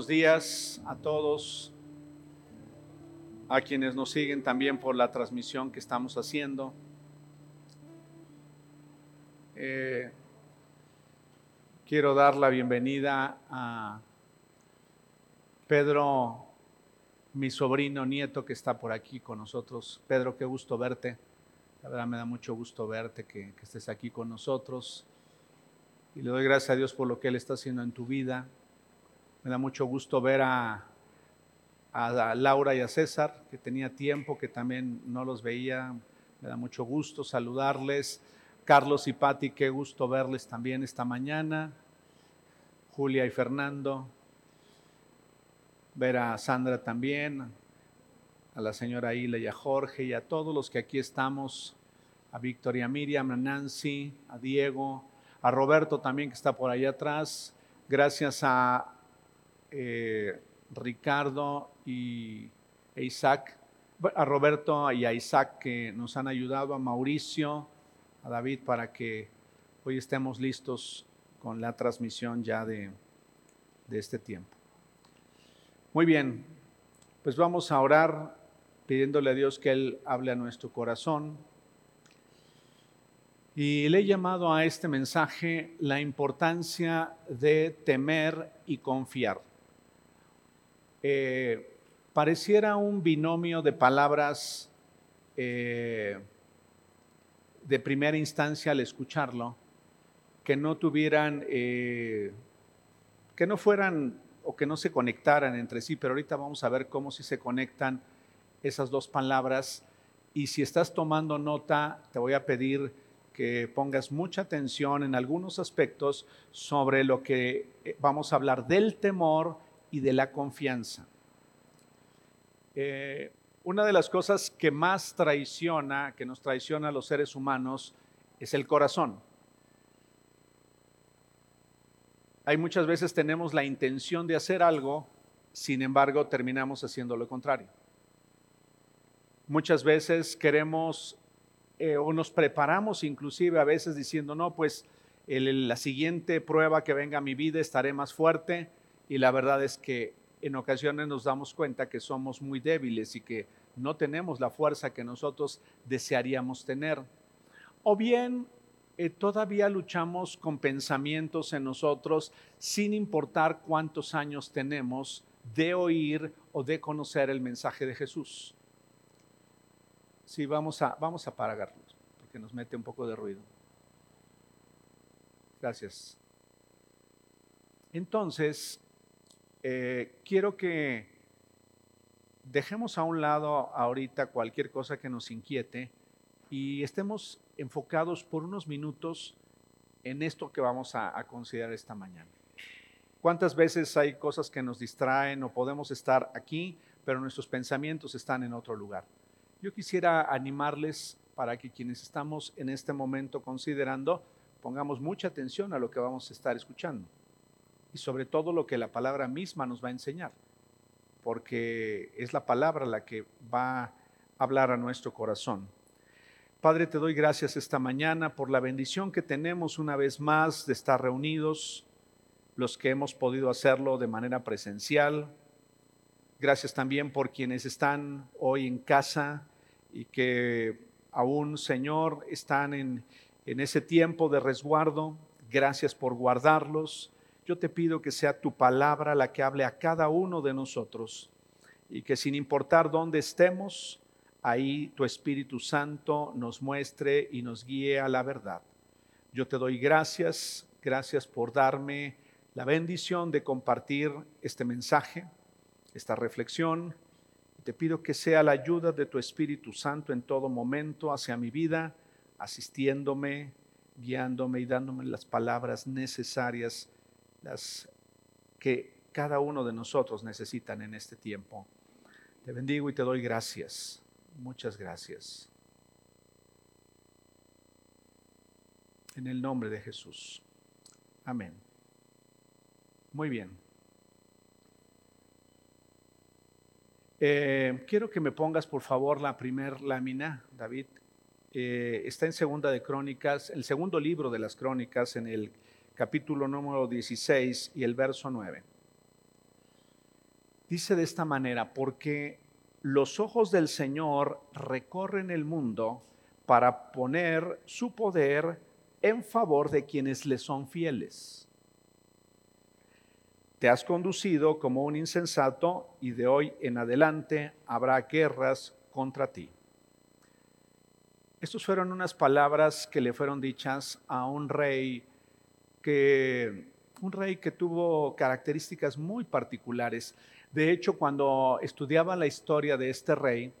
buenos días a todos, a quienes nos siguen también por la transmisión que estamos haciendo. Eh, quiero dar la bienvenida a Pedro, mi sobrino nieto que está por aquí con nosotros. Pedro, qué gusto verte. La verdad me da mucho gusto verte, que, que estés aquí con nosotros. Y le doy gracias a Dios por lo que Él está haciendo en tu vida. Me da mucho gusto ver a, a, Laura y a César, que tenía tiempo, que también no los veía. Me da mucho gusto saludarles. Carlos y Patti, qué gusto verles también esta mañana. Julia y Fernando. Ver a Sandra también, a la señora Hila y a Jorge y a todos los que aquí estamos, a Victoria Miriam, a Nancy, a Diego, a Roberto también que está por ahí atrás. Gracias a eh, Ricardo y e Isaac, a Roberto y a Isaac que nos han ayudado, a Mauricio, a David para que hoy estemos listos con la transmisión ya de, de este tiempo. Muy bien, pues vamos a orar pidiéndole a Dios que Él hable a nuestro corazón. Y le he llamado a este mensaje la importancia de temer y confiar. Eh, pareciera un binomio de palabras eh, de primera instancia al escucharlo, que no tuvieran, eh, que no fueran o que no se conectaran entre sí, pero ahorita vamos a ver cómo si se conectan esas dos palabras. Y si estás tomando nota, te voy a pedir que pongas mucha atención en algunos aspectos sobre lo que vamos a hablar del temor y de la confianza. Eh, una de las cosas que más traiciona, que nos traiciona a los seres humanos, es el corazón. Hay muchas veces tenemos la intención de hacer algo, sin embargo terminamos haciendo lo contrario. Muchas veces queremos eh, o nos preparamos inclusive a veces diciendo, no, pues la siguiente prueba que venga a mi vida estaré más fuerte, y la verdad es que en ocasiones nos damos cuenta que somos muy débiles y que no tenemos la fuerza que nosotros desearíamos tener. O bien eh, todavía luchamos con pensamientos en nosotros sin importar cuántos años tenemos de oír o de conocer el mensaje de Jesús. Sí, vamos a, vamos a porque nos mete un poco de ruido. Gracias. Entonces, eh, quiero que dejemos a un lado ahorita cualquier cosa que nos inquiete y estemos enfocados por unos minutos en esto que vamos a, a considerar esta mañana. ¿Cuántas veces hay cosas que nos distraen o podemos estar aquí, pero nuestros pensamientos están en otro lugar? Yo quisiera animarles para que quienes estamos en este momento considerando pongamos mucha atención a lo que vamos a estar escuchando y sobre todo lo que la palabra misma nos va a enseñar, porque es la palabra la que va a hablar a nuestro corazón. Padre, te doy gracias esta mañana por la bendición que tenemos una vez más de estar reunidos, los que hemos podido hacerlo de manera presencial. Gracias también por quienes están hoy en casa y que aún, Señor, están en, en ese tiempo de resguardo. Gracias por guardarlos yo te pido que sea tu palabra la que hable a cada uno de nosotros y que sin importar dónde estemos, ahí tu Espíritu Santo nos muestre y nos guíe a la verdad. Yo te doy gracias, gracias por darme la bendición de compartir este mensaje, esta reflexión. Te pido que sea la ayuda de tu Espíritu Santo en todo momento hacia mi vida, asistiéndome, guiándome y dándome las palabras necesarias las que cada uno de nosotros necesitan en este tiempo. Te bendigo y te doy gracias. Muchas gracias. En el nombre de Jesús. Amén. Muy bien. Eh, quiero que me pongas por favor la primer lámina, David. Eh, está en Segunda de Crónicas, el segundo libro de las Crónicas, en el capítulo número 16 y el verso 9. Dice de esta manera, porque los ojos del Señor recorren el mundo para poner su poder en favor de quienes le son fieles. Te has conducido como un insensato y de hoy en adelante habrá guerras contra ti. Estas fueron unas palabras que le fueron dichas a un rey que un rey que tuvo características muy particulares. De hecho, cuando estudiaba la historia de este rey,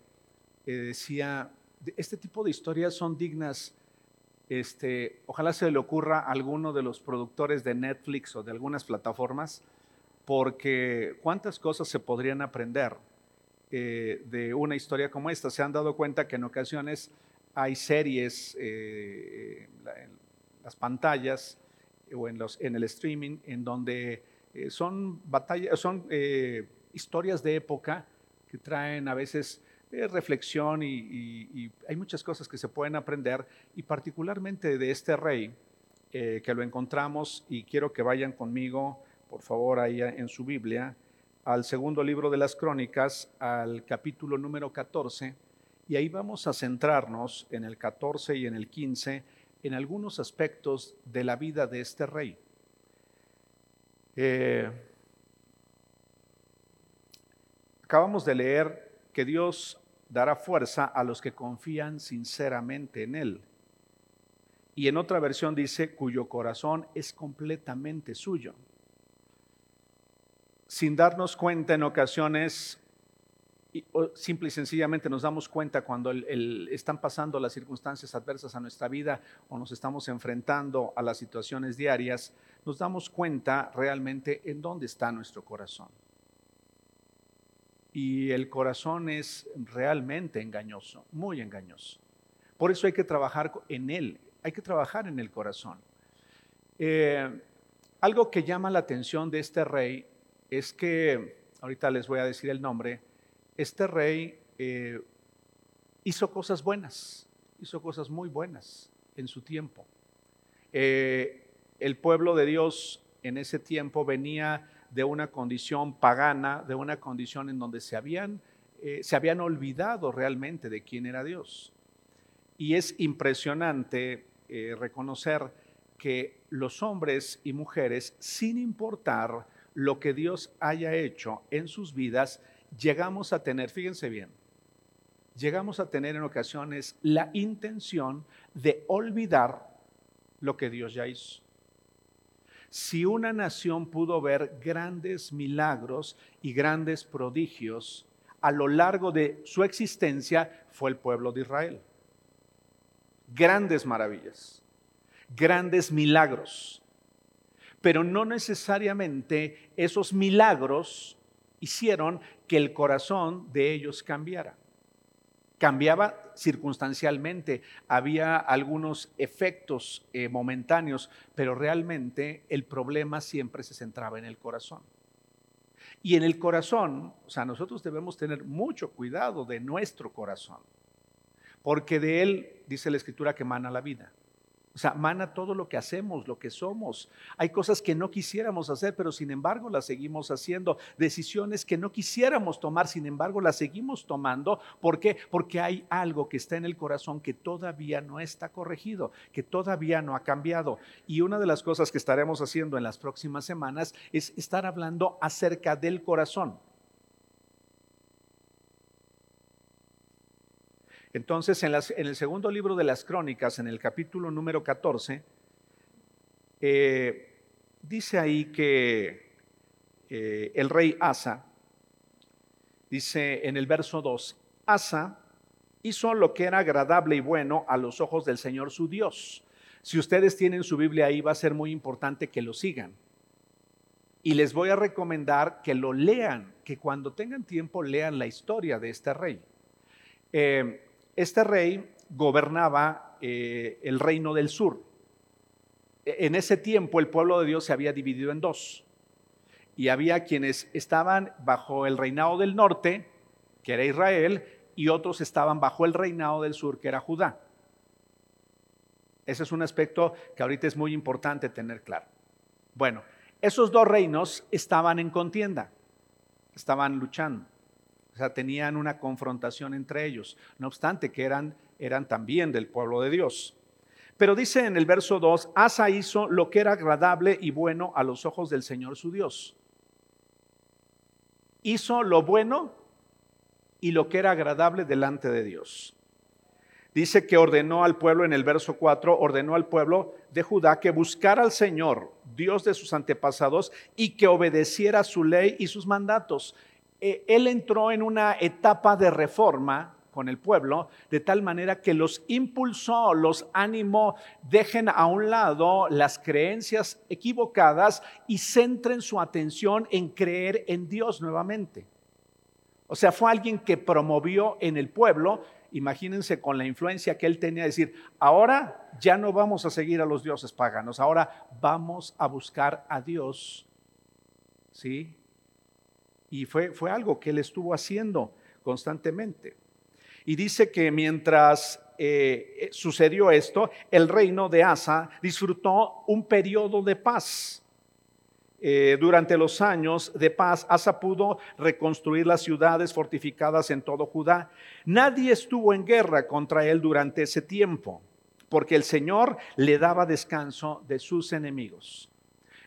eh, decía, este tipo de historias son dignas este, ojalá se le ocurra a alguno de los productores de Netflix o de algunas plataformas, porque cuántas cosas se podrían aprender eh, de una historia como esta. Se han dado cuenta que en ocasiones hay series eh, las pantallas o en, los, en el streaming en donde eh, son batallas, son historias de época que traen a veces reflexión y, hay muchas cosas que se pueden aprender. Y particularmente de este rey eh, que lo encontramos y quiero que vayan conmigo, por favor, ahí en su Biblia, al segundo libro de las crónicas, al capítulo número 14, y ahí vamos a centrarnos en el 14 y en el 15 en algunos aspectos de la vida de este rey. Eh, acabamos de leer que Dios dará fuerza a los que confían sinceramente en Él. Y en otra versión dice, cuyo corazón es completamente suyo. Sin darnos cuenta en ocasiones, simple y sencillamente nos damos cuenta cuando están pasando las circunstancias adversas a nuestra vida o nos estamos enfrentando a las situaciones diarias, nos damos cuenta realmente en dónde está nuestro corazón y el corazón es realmente engañoso, muy engañoso. Por eso hay que trabajar en él, hay que trabajar en el corazón. Eh, algo que llama la atención de este rey es que, ahorita les voy a decir el nombre, este rey eh, hizo cosas buenas, hizo cosas muy buenas en su tiempo. Eh, el pueblo de Dios en ese tiempo venía de una condición pagana, de una condición en donde se habían, eh, se habían olvidado realmente de quién era Dios. Y es impresionante reconocer que los hombres y mujeres, sin importar lo que Dios haya hecho en sus vidas, llegamos a tener, fíjense bien, llegamos a tener en ocasiones la intención de olvidar lo que Dios ya hizo. Si una nación pudo ver grandes milagros y grandes prodigios a lo largo de su existencia, fue el pueblo de Israel. Grandes maravillas, grandes milagros. Pero no necesariamente esos milagros hicieron que el corazón de ellos cambiara cambiaba circunstancialmente, había algunos efectos eh, momentáneos, pero realmente el problema siempre se centraba en el corazón. Y en el corazón, o sea, nosotros debemos tener mucho cuidado de nuestro corazón, porque de él dice la escritura que mana la vida. Sea, mana todo lo que hacemos, lo que somos. Hay cosas que no quisiéramos hacer, pero sin embargo las seguimos haciendo. Decisiones que no quisiéramos tomar, sin embargo las seguimos tomando. ¿Por qué? Porque hay algo que está en el corazón que todavía no está corregido, que todavía no ha cambiado. Y una de las cosas que estaremos haciendo en las próximas semanas es estar hablando acerca del corazón. Entonces, en, el segundo libro de las Crónicas, en el capítulo número 14, eh, dice ahí que eh, el rey Asa, dice en el verso 2, Asa hizo lo que era agradable y bueno a los ojos del Señor su Dios. Si ustedes tienen su Biblia ahí, va a ser muy importante que lo sigan. Y les voy a recomendar que lo lean, que cuando tengan tiempo lean la historia de este rey. Eh, este rey gobernaba eh, el reino del sur. E, en ese tiempo el pueblo de Dios se había dividido en dos. Y había quienes estaban bajo el reinado del norte, que era Israel, y otros estaban bajo el reinado del sur, que era Judá. Ese es un aspecto que ahorita es muy importante tener claro. Bueno, esos dos reinos estaban en contienda. estaban luchando. O sea, tenían una confrontación entre ellos, no obstante que eran, eran también del pueblo de Dios. Pero dice en el verso 2, Asa hizo lo que era agradable y bueno a los ojos del Señor su Dios. Hizo lo bueno y lo que era agradable delante de Dios. Dice que ordenó al pueblo en el verso 4, ordenó al pueblo de Judá que buscara al Señor, Dios de sus antepasados, y que obedeciera su ley y sus mandatos. Eh, él entró en una etapa de reforma con el pueblo, de tal manera que los impulsó, los animó, dejen a un lado las creencias equivocadas y centren su atención en creer en Dios nuevamente. O sea, fue alguien que promovió en el pueblo, imagínense con la influencia que él tenía, decir, ahora ya no vamos a seguir a los dioses paganos, ahora vamos a buscar a Dios. ¿Sí? Y fue, fue algo que él estuvo haciendo constantemente. Y dice que mientras eh, sucedió esto, el reino de Asa disfrutó un periodo de paz. Eh, durante los años de paz, Asa pudo reconstruir las ciudades fortificadas en todo Judá. Nadie estuvo en guerra contra él durante ese tiempo, porque el Señor le daba descanso de sus enemigos.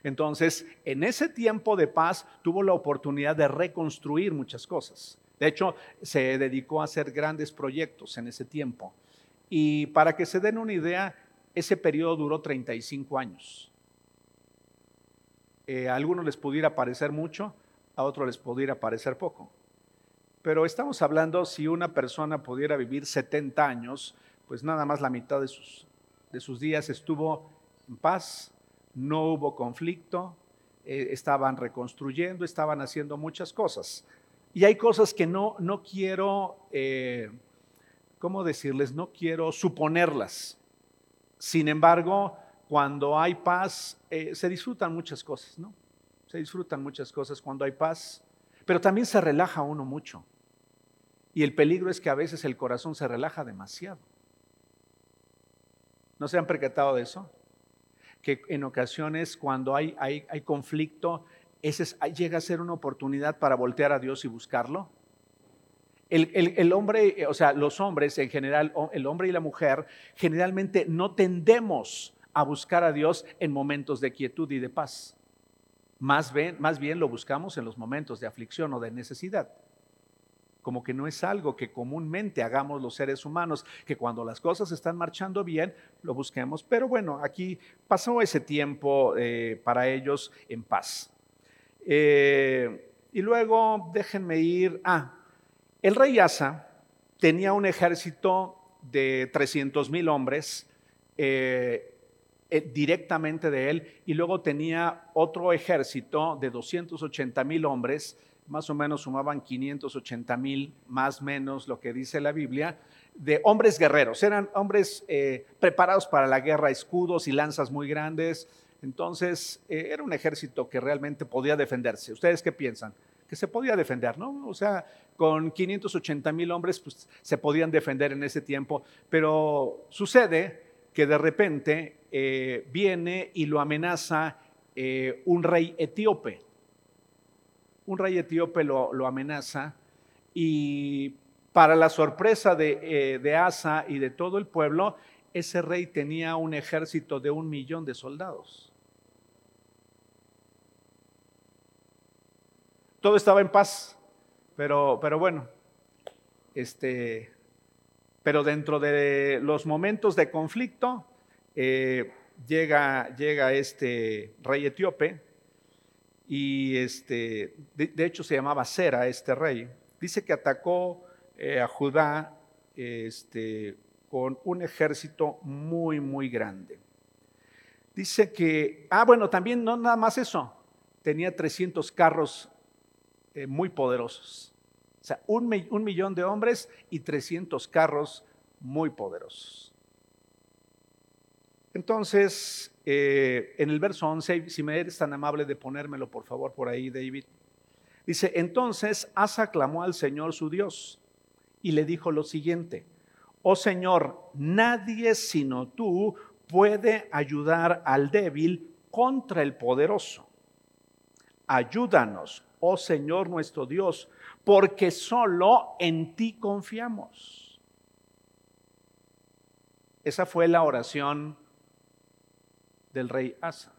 Entonces, en ese tiempo de paz tuvo la oportunidad de reconstruir muchas cosas. De hecho, se dedicó a hacer grandes proyectos en ese tiempo. Y para que se den una idea, ese periodo duró 35 años. Eh, a algunos les pudiera parecer mucho, a otros les pudiera parecer poco. Pero estamos hablando, si una persona pudiera vivir 70 años, pues nada más la mitad de sus, de sus días estuvo en paz, no hubo conflicto, eh, estaban reconstruyendo, estaban haciendo muchas cosas. Y hay cosas que no, no quiero, eh, ¿cómo decirles? No quiero suponerlas. Sin embargo, cuando hay paz, eh, se disfrutan muchas cosas, ¿no? Se disfrutan muchas cosas cuando hay paz, pero también se relaja uno mucho. Y el peligro es que a veces el corazón se relaja demasiado. ¿No se han percatado de eso? Que en ocasiones cuando hay, hay, hay conflicto, ese llega a ser una oportunidad para voltear a Dios y buscarlo. El, hombre, eh, o sea, los hombres en general, el hombre y la mujer, generalmente no tendemos a buscar a Dios en momentos de quietud y de paz. Más más bien lo buscamos en los momentos de aflicción o de necesidad. Como que no es algo que comúnmente hagamos los seres humanos, que cuando las cosas están marchando bien, lo busquemos. Pero bueno, aquí pasó ese tiempo eh, para ellos en paz. Eh, y luego déjenme ir. Ah, el rey Asa tenía un ejército de 300 mil hombres eh, directamente de él y luego tenía otro ejército de 280 mil hombres, más o menos sumaban 580 mil, más o menos lo que dice la Biblia, de hombres guerreros. Eran hombres preparados para la guerra, escudos y lanzas muy grandes, entonces, eh, era un ejército que realmente podía defenderse. ¿Ustedes qué piensan? Que se podía defender, ¿no? O sea, con 580 mil hombres, pues se podían defender en ese tiempo, pero sucede que de repente eh, viene y lo amenaza eh, un rey etíope. Un rey etíope lo, amenaza y para la sorpresa de, de Asa y de todo el pueblo, ese rey tenía un ejército de un millón de soldados. todo estaba en paz, pero, pero bueno, este, pero dentro de los momentos de conflicto eh, llega, llega este rey etíope y este, de, hecho se llamaba Sera este rey. Dice que atacó eh, a Judá este, con un ejército muy, muy grande. Dice que, ah, bueno, también no nada más eso, tenía 300 carros eh, muy poderosos. O sea, un, millón de hombres y 300 carros muy poderosos. Entonces, eh, en el verso 11, si me eres tan amable de ponérmelo por favor por ahí, David, dice, entonces Asa clamó al Señor su Dios y le dijo lo siguiente, oh Señor, nadie sino tú puede ayudar al débil contra el poderoso. Ayúdanos, oh Señor nuestro Dios, porque solo en ti confiamos. Esa fue la oración del rey Asa.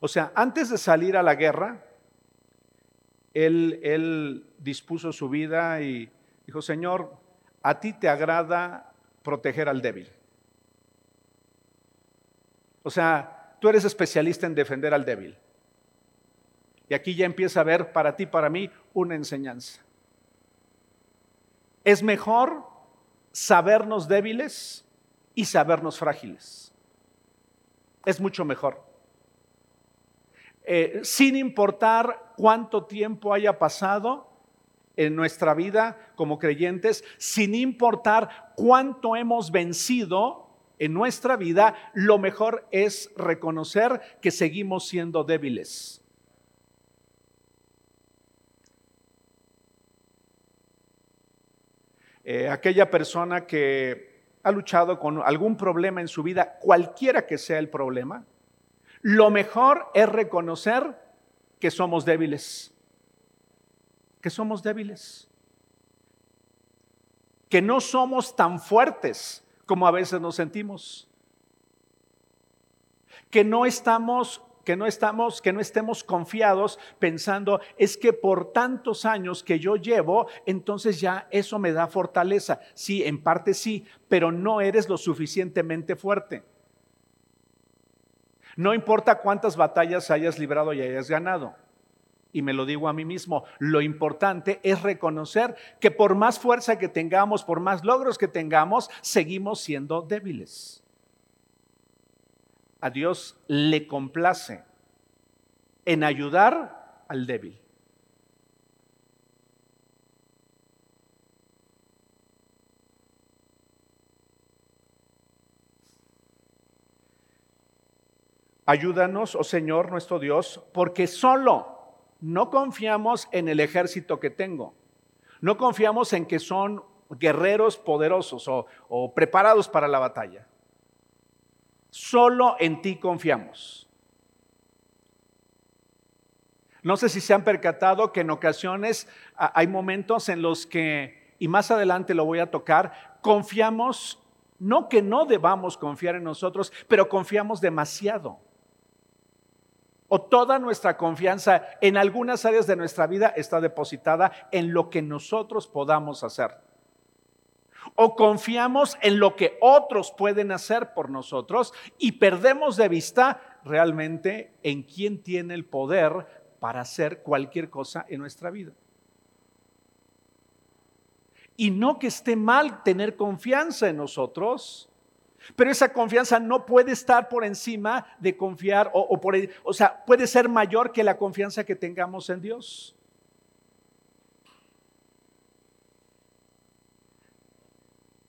O sea, antes de salir a la guerra, él, dispuso su vida y dijo, Señor, a ti te agrada proteger al débil. O sea, tú eres especialista en defender al débil. Y aquí ya empieza a ver para ti, para mí, una enseñanza. Es mejor sabernos débiles y sabernos frágiles. Es mucho mejor. Eh, sin importar cuánto tiempo haya pasado en nuestra vida como creyentes, sin importar cuánto hemos vencido en nuestra vida, lo mejor es reconocer que seguimos siendo débiles. Eh, aquella persona que ha luchado con algún problema en su vida, cualquiera que sea el problema, lo mejor es reconocer que somos débiles, que somos débiles, que no somos tan fuertes como a veces nos sentimos. Que no estamos que no estamos, que no estemos confiados pensando, es que por tantos años que yo llevo, entonces ya eso me da fortaleza. Sí, en parte sí, pero no eres lo suficientemente fuerte. No importa cuántas batallas hayas librado y hayas ganado. Y me lo digo a mí mismo, lo importante es reconocer que por más fuerza que tengamos, por más logros que tengamos, seguimos siendo débiles. A Dios le complace en ayudar al débil. Ayúdanos, oh Señor nuestro Dios, porque solo no confiamos en el ejército que tengo. No confiamos en que son guerreros poderosos o, preparados para la batalla. Solo en ti confiamos. No sé si se han percatado que en ocasiones hay momentos en los que, y más adelante lo voy a tocar, confiamos, no que no debamos confiar en nosotros, pero confiamos demasiado o toda nuestra confianza en algunas áreas de nuestra vida está depositada en lo que nosotros podamos hacer. O confiamos en lo que otros pueden hacer por nosotros y perdemos de vista realmente en quién tiene el poder para hacer cualquier cosa en nuestra vida. Y no que esté mal tener confianza en nosotros, pero esa confianza no puede estar por encima de confiar, o, por, o sea, puede ser mayor que la confianza que tengamos en Dios.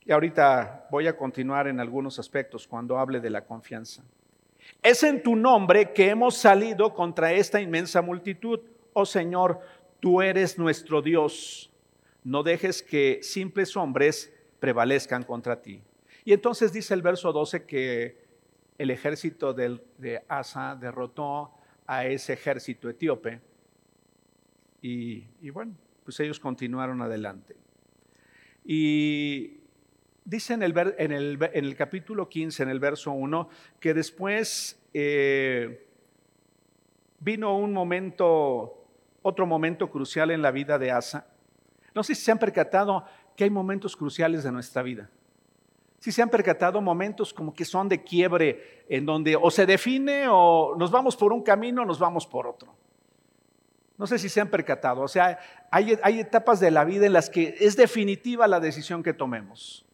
Y ahorita voy a continuar en algunos aspectos cuando hable de la confianza. Es en tu nombre que hemos salido contra esta inmensa multitud. Oh Señor, tú eres nuestro Dios. No dejes que simples hombres prevalezcan contra ti. Y entonces dice el verso 12 que el ejército de Asa derrotó a ese ejército etíope. Y, bueno, pues ellos continuaron adelante. Y dice en el, capítulo 15, en el verso 1, que después eh, vino un momento, otro momento crucial en la vida de Asa. No sé si se han percatado que hay momentos cruciales de nuestra vida. Si se han percatado momentos como que son de quiebre, en donde o se define o nos vamos por un camino o nos vamos por otro. No sé si se han percatado. O sea, hay, etapas de la vida en las que es definitiva la decisión que tomemos.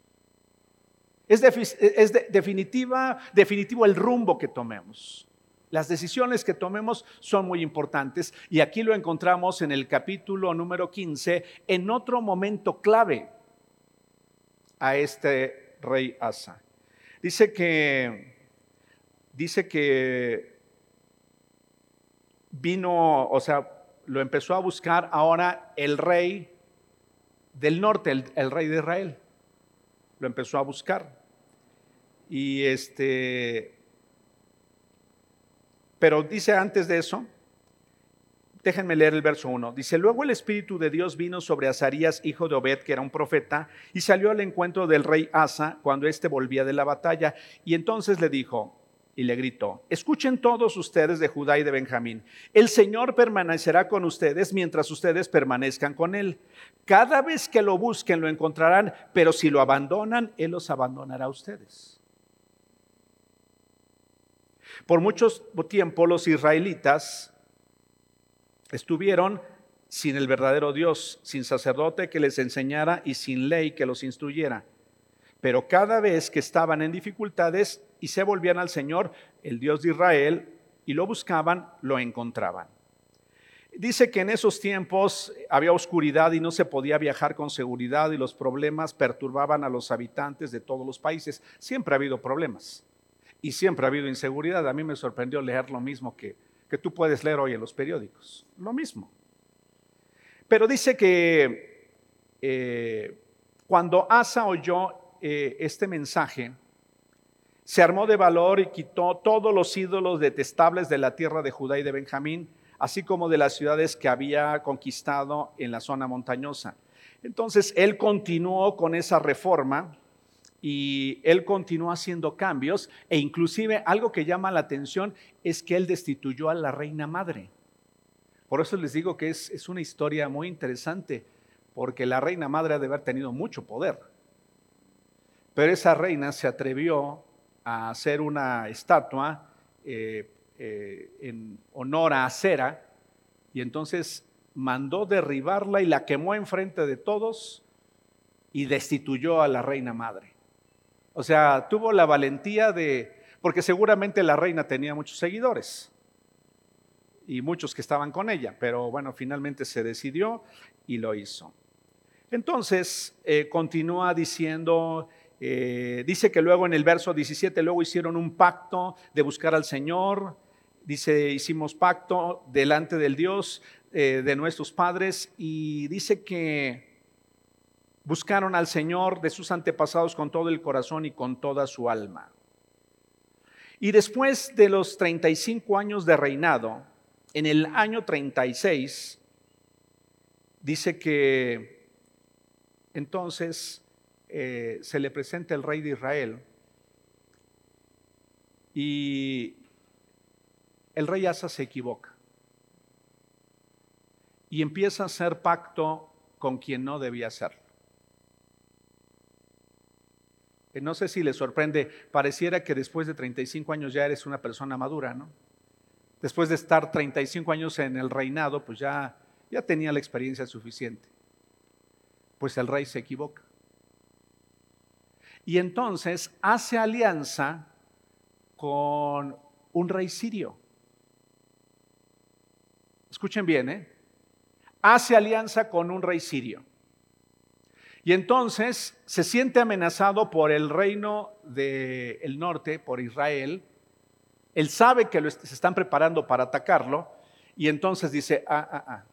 Es, definitivo el rumbo que tomemos. Las decisiones que tomemos son muy importantes y aquí lo encontramos en el capítulo número 15, en otro momento clave a este rey Asa. Dice que, dice que vino, o sea, lo empezó a buscar ahora el rey del norte, el, rey de Israel. Lo empezó a buscar. Y este, pero dice antes de eso, Déjenme leer el verso 1. Dice, luego el Espíritu de Dios vino sobre Azarías, hijo de Obed, que era un profeta, y salió al encuentro del rey Asa cuando éste volvía de la batalla. Y entonces le dijo, y le gritó, escuchen todos ustedes de Judá y de Benjamín, el Señor permanecerá con ustedes mientras ustedes permanezcan con Él. Cada vez que lo busquen lo encontrarán, pero si lo abandonan, Él los abandonará a ustedes. Por mucho tiempo los israelitas estuvieron sin el verdadero Dios, sin sacerdote que les enseñara y sin ley que los instruyera. Pero cada vez que estaban en dificultades y se volvían al Señor, el Dios de Israel, y lo buscaban, lo encontraban. Dice que en esos tiempos había oscuridad y no se podía viajar con seguridad y los problemas perturbaban a los habitantes de todos los países. Siempre ha habido problemas y siempre ha habido inseguridad. A mí me sorprendió leer lo mismo que, que tú puedes leer hoy en los periódicos. Lo mismo. Pero dice que eh, cuando Asa oyó eh, este mensaje, se armó de valor y quitó todos los ídolos detestables de la tierra de Judá y de Benjamín, así como de las ciudades que había conquistado en la zona montañosa. Entonces él continuó con esa reforma y él continuó haciendo cambios e inclusive algo que llama la atención es que él destituyó a la reina madre. Por eso les digo que es, una historia muy interesante, porque la reina madre ha de haber tenido mucho poder. Pero esa reina se atrevió a hacer una estatua eh, eh, en honor a Acera y entonces mandó derribarla y la quemó enfrente de todos y destituyó a la reina madre. O sea, tuvo la valentía de, porque seguramente la reina tenía muchos seguidores y muchos que estaban con ella, pero bueno, finalmente se decidió y lo hizo. Entonces, eh, continúa diciendo eh, dice que luego en el verso 17, luego hicieron un pacto de buscar al Señor. Dice, hicimos pacto delante del Dios eh, de nuestros padres y dice que buscaron al Señor de sus antepasados con todo el corazón y con toda su alma. Y después de los 35 años de reinado, en el año 36, dice que entonces eh, se le presenta el rey de Israel y el rey Asa se equivoca y empieza a hacer pacto con quien no debía hacerlo. Eh, no sé si le sorprende, pareciera que después de 35 años ya eres una persona madura, ¿no? Después de estar 35 años en el reinado, pues ya, ya tenía la experiencia suficiente. Pues el rey se equivoca y entonces hace alianza con un rey sirio. Escuchen bien, ¿eh? Hace alianza con un rey sirio. Y entonces se siente amenazado por el reino del norte, por Israel. Él sabe que se están preparando para atacarlo. Y entonces dice, ah, ah, ah,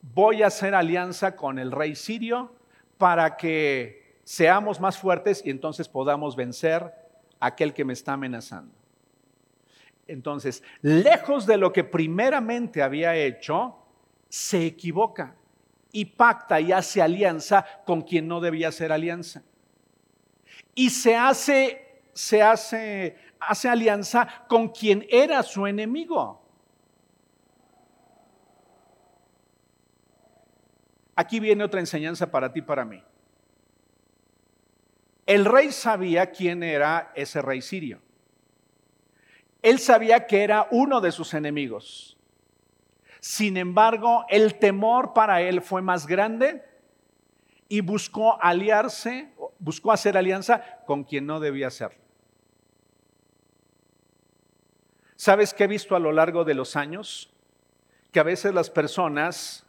voy a hacer alianza con el rey sirio para que seamos más fuertes y entonces podamos vencer a aquel que me está amenazando. Entonces, lejos de lo que primeramente había hecho, se equivoca y pacta y hace alianza con quien no debía hacer alianza. Y se hace, se hace, hace alianza con quien era su enemigo. Aquí viene otra enseñanza para ti, para mí. El rey sabía quién era ese rey sirio. Él sabía que era uno de sus enemigos. Sin embargo, el temor para él fue más grande y buscó aliarse, buscó hacer alianza con quien no debía hacerlo. ¿Sabes qué he visto a lo largo de los años? Que a veces las personas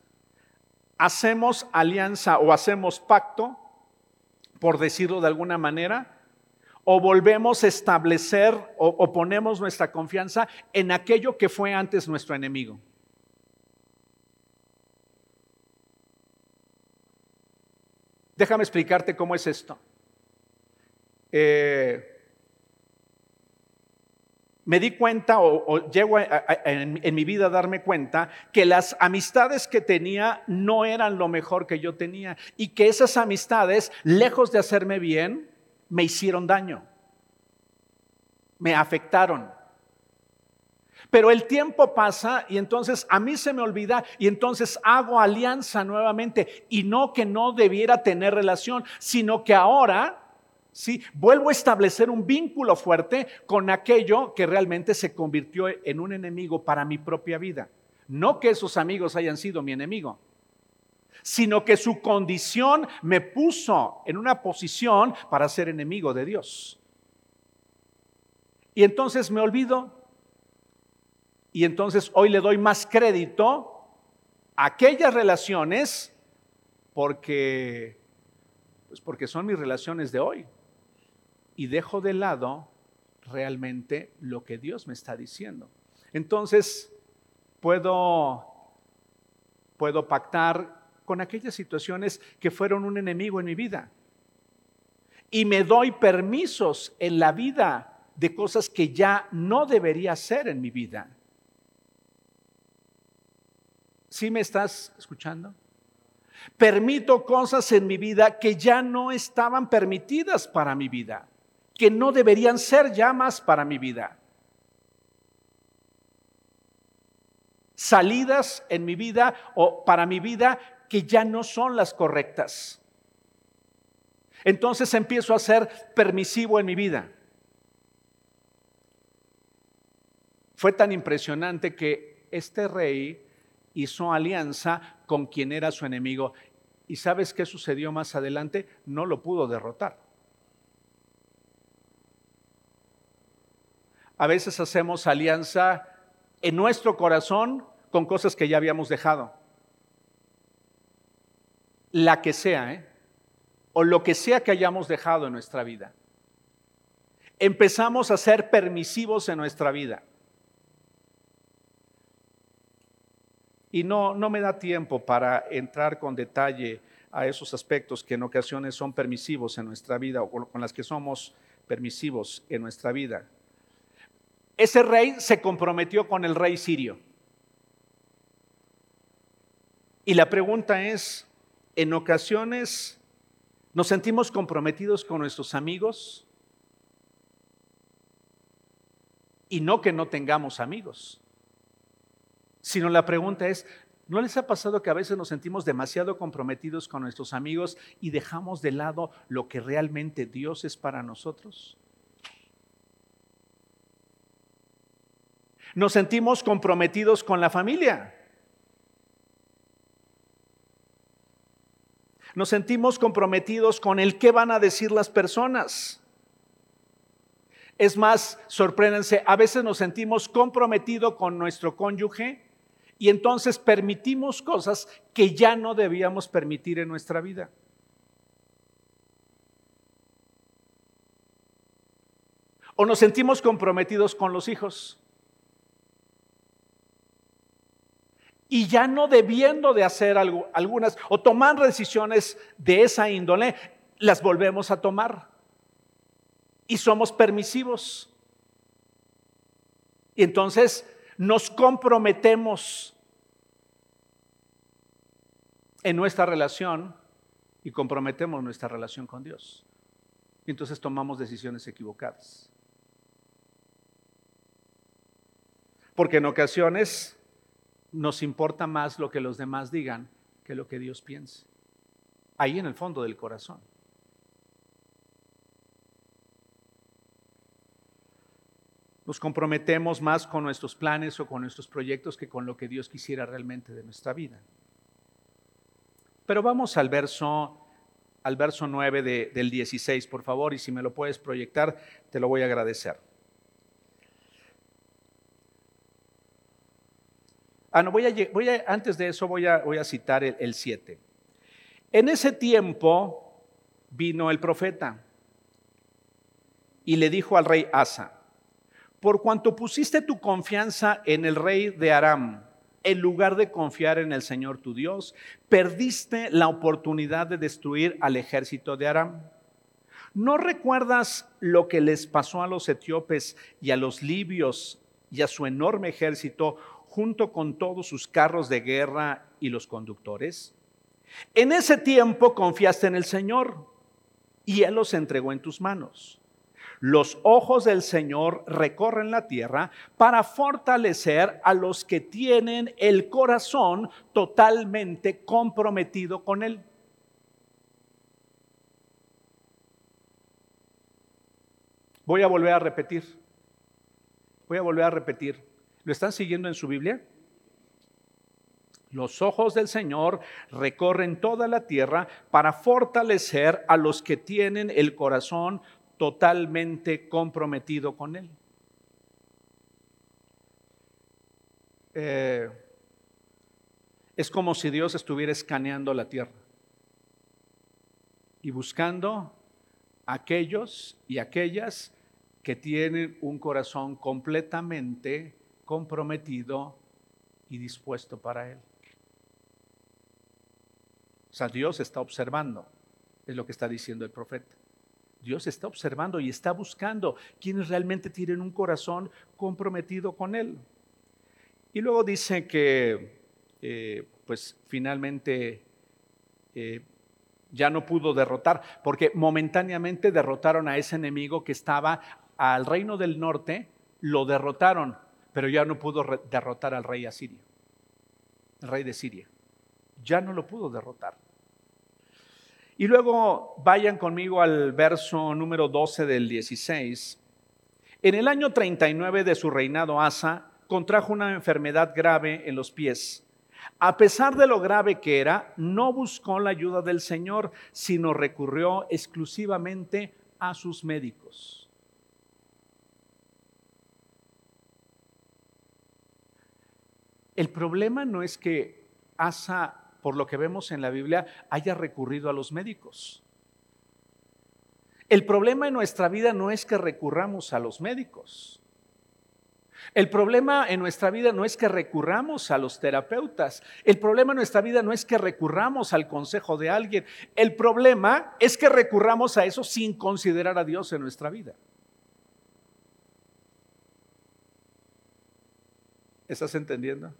hacemos alianza o hacemos pacto por decirlo de alguna manera, o volvemos a establecer o, ponemos nuestra confianza en aquello que fue antes nuestro enemigo. Déjame explicarte cómo es esto. Eh, me di cuenta o, llego en, en mi vida a darme cuenta que las amistades que tenía no eran lo mejor que yo tenía y que esas amistades, lejos de hacerme bien, me hicieron daño, me afectaron. Pero el tiempo pasa y entonces a mí se me olvida y entonces hago alianza nuevamente y no que no debiera tener relación, sino que ahora ¿sí? Vuelvo a establecer un vínculo fuerte con aquello que realmente se convirtió en un enemigo para mi propia vida. No que esos amigos hayan sido mi enemigo, sino que su condición me puso en una posición para ser enemigo de Dios. Y entonces me olvido y entonces hoy le doy más crédito a aquellas relaciones porque pues porque son mis relaciones de hoy y dejo de lado realmente lo que Dios me está diciendo. Entonces, puedo, puedo pactar con aquellas situaciones que fueron un enemigo en mi vida. Y me doy permisos en la vida de cosas que ya no debería hacer en mi vida. ¿Sí me estás escuchando? Permito cosas en mi vida que ya no estaban permitidas para mi vida que no deberían ser llamas para mi vida. Salidas en mi vida o para mi vida que ya no son las correctas. Entonces empiezo a ser permisivo en mi vida. Fue tan impresionante que este rey hizo alianza con quien era su enemigo. ¿Y sabes qué sucedió más adelante? No lo pudo derrotar. a veces hacemos alianza en nuestro corazón con cosas que ya habíamos dejado. La que sea, ¿eh? o lo que sea que hayamos dejado en nuestra vida. Empezamos a ser permisivos en nuestra vida. Y no, no me da tiempo para entrar con detalle a esos aspectos que en ocasiones son permisivos en nuestra vida o con las que somos permisivos en nuestra vida ese rey se comprometió con el rey sirio. Y la pregunta es, ¿en ocasiones nos sentimos comprometidos con nuestros amigos? Y no que no tengamos amigos, sino la pregunta es, ¿no les ha pasado que a veces nos sentimos demasiado comprometidos con nuestros amigos y dejamos de lado lo que realmente Dios es para nosotros? Nos sentimos comprometidos con la familia. Nos sentimos comprometidos con el qué van a decir las personas. Es más, sorpréndense, a veces nos sentimos comprometidos con nuestro cónyuge y entonces permitimos cosas que ya no debíamos permitir en nuestra vida. O nos sentimos comprometidos con los hijos. y ya no debiendo de hacer algunas o tomar decisiones de esa índole, las volvemos a tomar. Y somos permisivos. Y entonces nos comprometemos en nuestra relación y comprometemos nuestra relación con Dios. Y entonces tomamos decisiones equivocadas. Porque en ocasiones nos importa más lo que los demás digan que lo que Dios piense. Ahí en el fondo del corazón. Nos comprometemos más con nuestros planes o con nuestros proyectos que con lo que Dios quisiera realmente de nuestra vida. Pero vamos al verso, al verso 9 del 16, por favor, y si me lo puedes proyectar, te lo voy a agradecer. Ah, no, voy a, antes de eso voy a, voy a citar el 7. En ese tiempo vino el profeta y le dijo al rey Asa, por cuanto pusiste tu confianza en el rey de Aram, en lugar de confiar en el Señor tu Dios, perdiste la oportunidad de destruir al ejército de Aram. ¿No recuerdas lo que les pasó a los etíopes y a los libios y a su enorme ejército junto con todos sus carros de guerra y los conductores? En ese tiempo confiaste en el Señor y Él los entregó en tus manos. Los ojos del Señor recorren la tierra para fortalecer a los que tienen el corazón totalmente comprometido con Él. Voy a volver a repetir. Voy a volver a repetir. ¿Lo están siguiendo en su Biblia? Los ojos del Señor recorren toda la tierra para fortalecer a los que tienen el corazón totalmente comprometido con Él. Eh, es como si Dios estuviera escaneando la tierra y buscando aquellos y aquellas que tienen un corazón completamente comprometido y dispuesto para Él. O sea, Dios está observando, es lo que está diciendo el profeta. Dios está observando y está buscando quienes realmente tienen un corazón comprometido con Él. Y luego dice que, eh, pues finalmente, eh, ya no pudo derrotar, porque momentáneamente derrotaron a ese enemigo que estaba al reino del norte, lo derrotaron, pero ya no pudo derrotar al rey asirio, el rey de Siria. Ya no lo pudo derrotar. Y luego vayan conmigo al verso número 12 del 16. En el año 39 de su reinado, Asa contrajo una enfermedad grave en los pies. A pesar de lo grave que era, no buscó la ayuda del Señor, sino recurrió exclusivamente a sus médicos. El problema no es que Asa por lo que vemos en la Biblia, haya recurrido a los médicos. El problema en nuestra vida no es que recurramos a los médicos. El problema en nuestra vida no es que recurramos a los terapeutas. El problema en nuestra vida no es que recurramos al consejo de alguien. El problema es que recurramos a eso sin considerar a Dios en nuestra vida. ¿Estás entendiendo?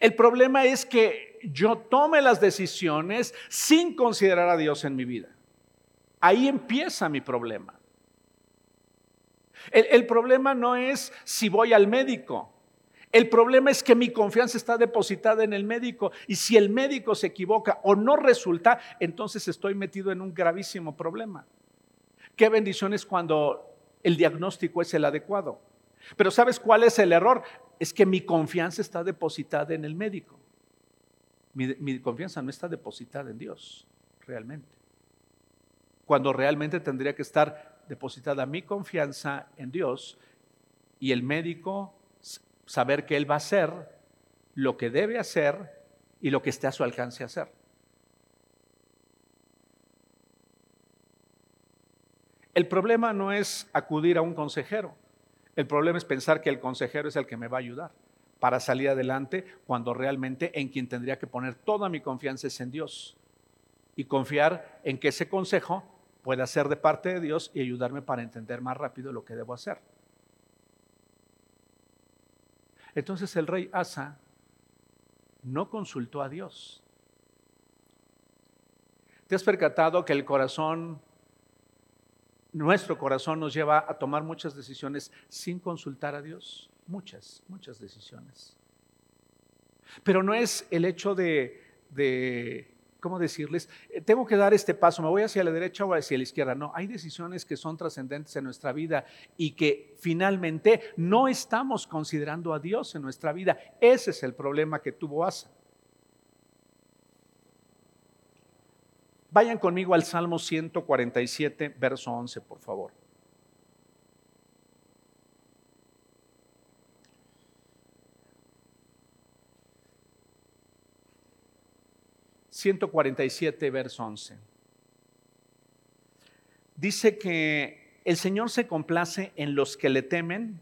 El problema es que yo tome las decisiones sin considerar a Dios en mi vida. Ahí empieza mi problema. El, el, problema no es si voy al médico. El problema es que mi confianza está depositada en el médico y si el médico se equivoca o no resulta, entonces estoy metido en un gravísimo problema. Qué bendición es cuando el diagnóstico es el adecuado. Pero ¿sabes cuál es el error? Es que mi confianza está depositada en el médico. Mi, confianza no está depositada en Dios, realmente. Cuando realmente tendría que estar depositada mi confianza en Dios y el médico saber que Él va a hacer lo que debe hacer y lo que esté a su alcance hacer. El problema no es acudir a un consejero, el problema es pensar que el consejero es el que me va a ayudar para salir adelante cuando realmente en quien tendría que poner toda mi confianza es en Dios y confiar en que ese consejo pueda ser de parte de Dios y ayudarme para entender más rápido lo que debo hacer. Entonces el rey Asa no consultó a Dios. ¿Te has percatado que el corazón, nuestro corazón nos lleva a tomar muchas decisiones sin consultar a Dios? muchas, muchas decisiones. Pero no es el hecho de, ¿cómo decirles? Eh, tengo que dar este paso, me voy hacia la derecha o hacia la izquierda. No, hay decisiones que son trascendentes en nuestra vida y que finalmente no estamos considerando a Dios en nuestra vida. Ese es el problema que tuvo Asa. Vayan conmigo al Salmo 147, verso 11, por favor. 147, verso 11. Dice que el Señor se complace en los que le temen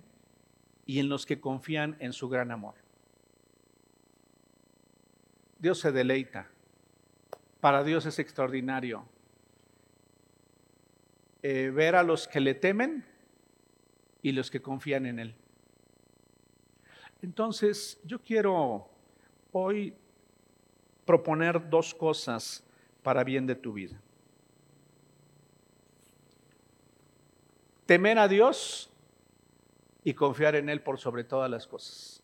y en los que confían en su gran amor. Dios se deleita. Para Dios es extraordinario eh, ver a los que le temen y los que confían en Él. Entonces, yo quiero hoy proponer dos cosas para bien de tu vida. Temer a Dios y confiar en Él por sobre todas las cosas.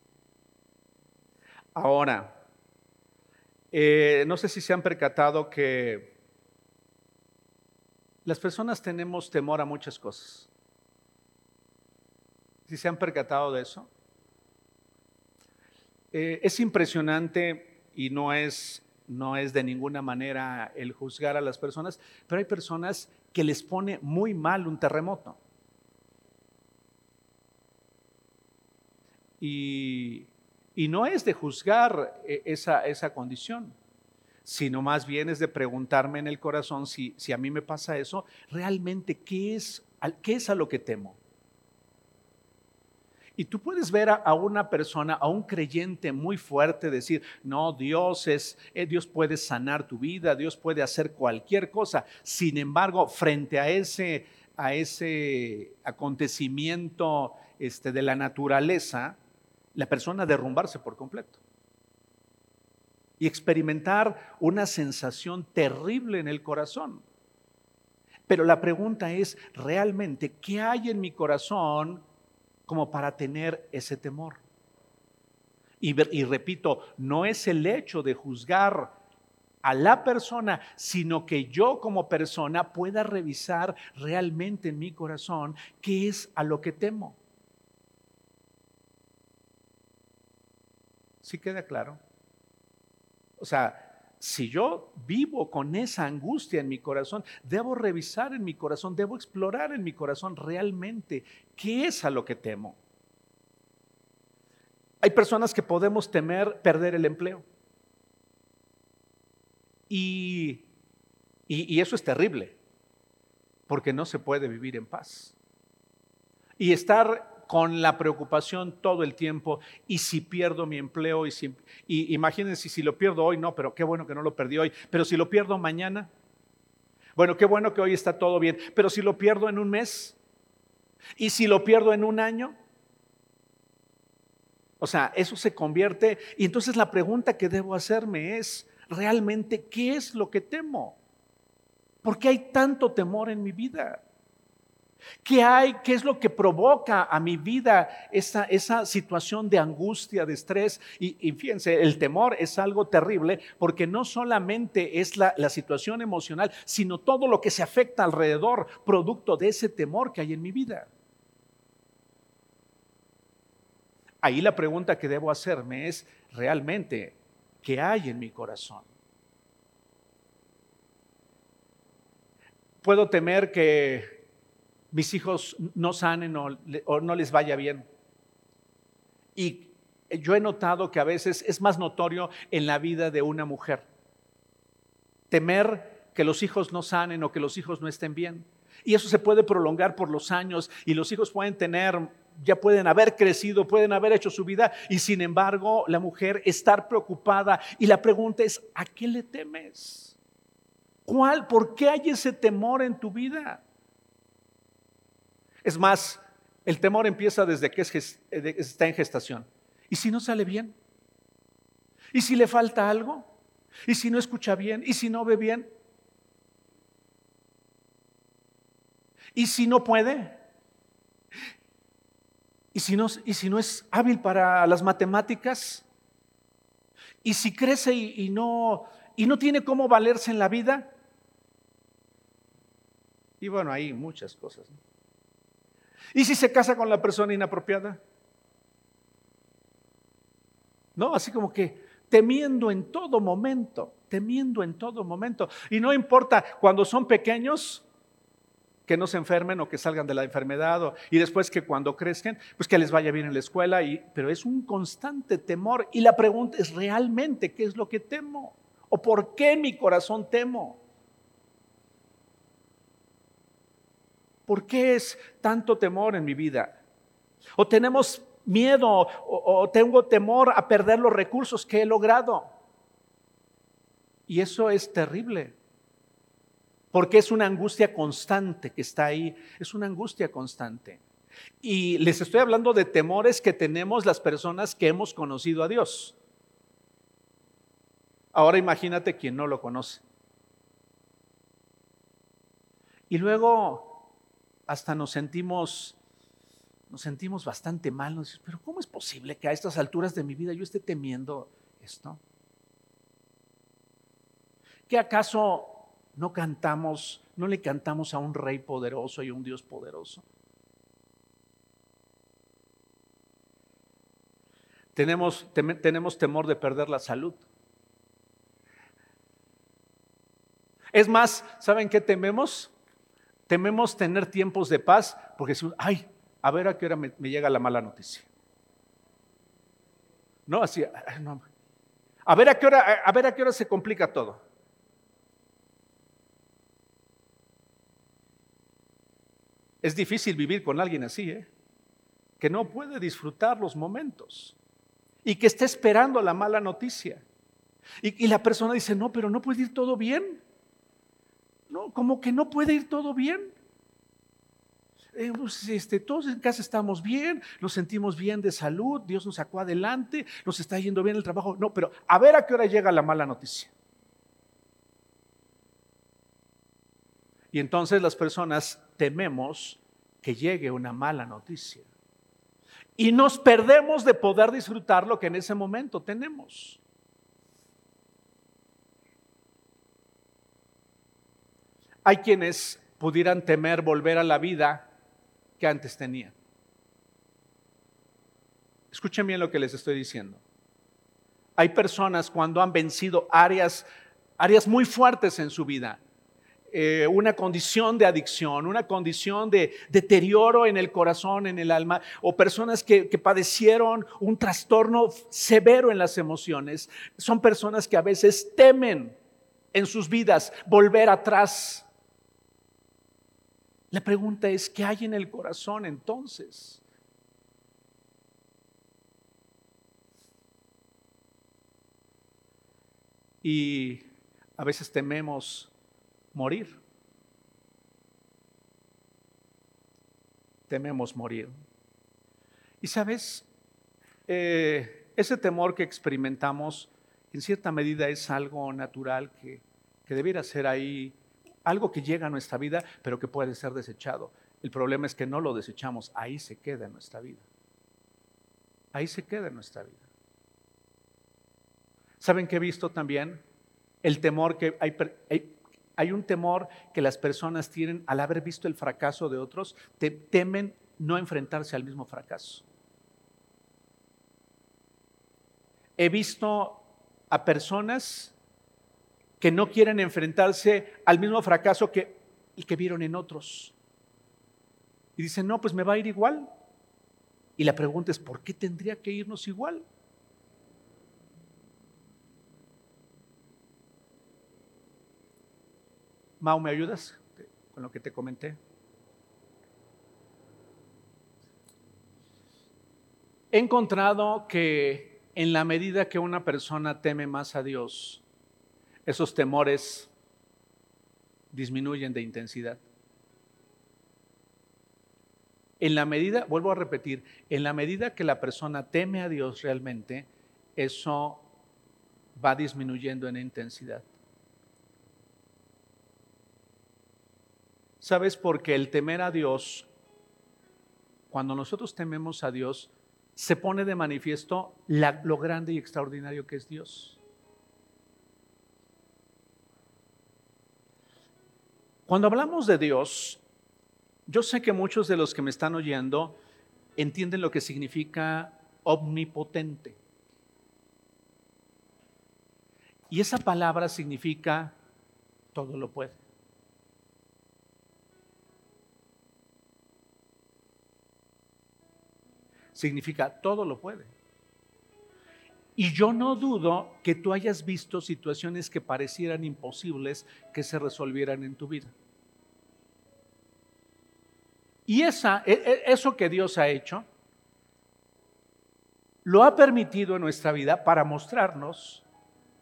Ahora, eh, no sé si se han percatado que las personas tenemos temor a muchas cosas. Si se han percatado de eso. Eh, es impresionante y no es, no es de ninguna manera el juzgar a las personas, pero hay personas que les pone muy mal un terremoto. Y, no es de juzgar eh, esa, esa, condición, sino más bien es de preguntarme en el corazón si, si a mí me pasa eso, realmente qué es, qué es a lo que temo. Y tú puedes ver a, una persona, a un creyente muy fuerte, decir, no, Dios es, eh, Dios puede sanar tu vida, Dios puede hacer cualquier cosa. Sin embargo, frente a ese, a ese acontecimiento este, de la naturaleza, la persona derrumbarse por completo y experimentar una sensación terrible en el corazón. Pero la pregunta es, ¿realmente qué hay en mi corazón como para tener ese temor. Y, repito, no es el hecho de juzgar a la persona, sino que yo como persona pueda revisar realmente en mi corazón qué es a lo que temo. ¿Sí queda claro? O sea, si yo vivo con esa angustia en mi corazón, debo revisar en mi corazón, debo explorar en mi corazón realmente qué es a lo que temo. Hay personas que podemos temer perder el empleo. Y, y, eso es terrible, porque no se puede vivir en paz. Y estar con la preocupación todo el tiempo, y si pierdo mi empleo, y, si, imagínense si lo pierdo hoy, no, pero qué bueno que no lo perdí hoy, pero si lo pierdo mañana, bueno, qué bueno que hoy está todo bien, pero si lo pierdo en un mes, y si lo pierdo en un año, o sea, eso se convierte, y entonces la pregunta que debo hacerme es, ¿realmente qué es lo que temo? ¿Por qué hay tanto temor en mi vida? ¿Qué hay? ¿Qué es lo que provoca a mi vida esa, esa situación de angustia, de estrés? Y, fíjense, el temor es algo terrible porque no solamente es la, la situación emocional, sino todo lo que se afecta alrededor, producto de ese temor que hay en mi vida. Ahí la pregunta que debo hacerme es, ¿realmente qué hay en mi corazón? Puedo temer que mis hijos no sanen o, no les vaya bien. Y yo he notado que a veces es más notorio en la vida de una mujer. Temer que los hijos no sanen o que los hijos no estén bien. Y eso se puede prolongar por los años y los hijos pueden tener, ya pueden haber crecido, pueden haber hecho su vida y sin embargo la mujer estar preocupada. Y la pregunta es, ¿a qué le temes? ¿Cuál? ¿Por qué hay ese temor en tu vida? Es más, el temor empieza desde que está en gestación. ¿Y si no sale bien? ¿Y si le falta algo? ¿Y si no escucha bien? ¿Y si no ve bien? ¿Y si no puede? ¿Y si no, es hábil para las matemáticas? ¿Y si crece y no tiene cómo valerse en la vida? Y bueno, hay muchas cosas. ¿Y si se casa con la persona inapropiada? No, así como que temiendo en todo momento, temiendo en todo momento. Y no importa cuando son pequeños, que no se enfermen o que salgan de la enfermedad, y después que cuando crezcan, pues que les vaya bien en la escuela, y, pero es un constante temor. Y la pregunta es realmente, ¿qué es lo que temo? ¿O por qué mi corazón temo? ¿Por qué es tanto temor en mi vida? ¿O tenemos miedo o, tengo temor a perder los recursos que he logrado? Y eso es terrible. porque es una angustia constante que está ahí, es una angustia constante. Y les estoy hablando de temores que tenemos las personas que hemos conocido a Dios. Ahora imagínate quien no lo conoce. Y luego hasta nos sentimos nos sentimos bastante mal, nos decimos, pero ¿cómo es posible que a estas alturas de mi vida yo esté temiendo esto? ¿Qué acaso no cantamos, no le cantamos a un rey poderoso y a un Dios poderoso? Tenemos, tenemos temor de perder la salud. Es más, ¿saben qué tememos? Tememos tener tiempos de paz porque decimos, ay, a ver a qué hora me, llega la mala noticia. No, así, no. A ver a qué hora, a ver a qué hora se complica todo. Es difícil vivir con alguien así, ¿eh? que no puede disfrutar los momentos y que está esperando la mala noticia. Y, y, la persona dice, no, pero no puede ir todo bien. No, como que no puede ir todo bien. Eh, pues, este, todos en casa estamos bien, nos sentimos bien de salud, Dios nos sacó adelante, nos está yendo bien el trabajo. No, pero a ver a qué hora llega la mala noticia. Y entonces las personas tememos que llegue una mala noticia. Y nos perdemos de poder disfrutar lo que en ese momento tenemos. Hay quienes pudieran temer volver a la vida que antes tenía. Escuchen bien lo que les estoy diciendo. Hay personas cuando han vencido áreas, áreas muy fuertes en su vida, eh, una condición de adicción, una condición de deterioro en el corazón, en el alma, o personas que, padecieron un trastorno severo en las emociones, son personas que a veces temen en sus vidas volver atrás la pregunta es, ¿qué hay en el corazón entonces? Y a veces tememos morir. Tememos morir. Y sabes, eh, ese temor que experimentamos en cierta medida es algo natural que, que debiera ser ahí algo que llega a nuestra vida, pero que puede ser desechado. El problema es que no lo desechamos, ahí se queda en nuestra vida. Ahí se queda en nuestra vida. ¿Saben que he visto también? El temor que hay, hay, un temor que las personas tienen al haber visto el fracaso de otros, temen no enfrentarse al mismo fracaso. He visto a personas que no quieren enfrentarse al mismo fracaso que el que vieron en otros. Y dicen, no, pues me va a ir igual. Y la pregunta es, ¿por qué tendría que irnos igual? Mau, ¿me ayudas con lo que te comenté? He encontrado que en la medida que una persona teme más a Dios, esos temores disminuyen de intensidad. En la medida, vuelvo a repetir, en la medida que la persona teme a Dios realmente, eso va disminuyendo en intensidad. ¿Sabes? Porque el temer a Dios, cuando nosotros tememos a Dios, se pone de manifiesto lo grande y extraordinario que es Dios. Cuando hablamos de Dios, yo sé que muchos de los que me están oyendo entienden lo que significa omnipotente. Y esa palabra significa todo lo puede. Significa todo lo puede. Y yo no dudo que tú hayas visto situaciones que parecieran imposibles que se resolvieran en tu vida. Y esa, e, e, eso que Dios ha hecho, lo ha permitido en nuestra vida para mostrarnos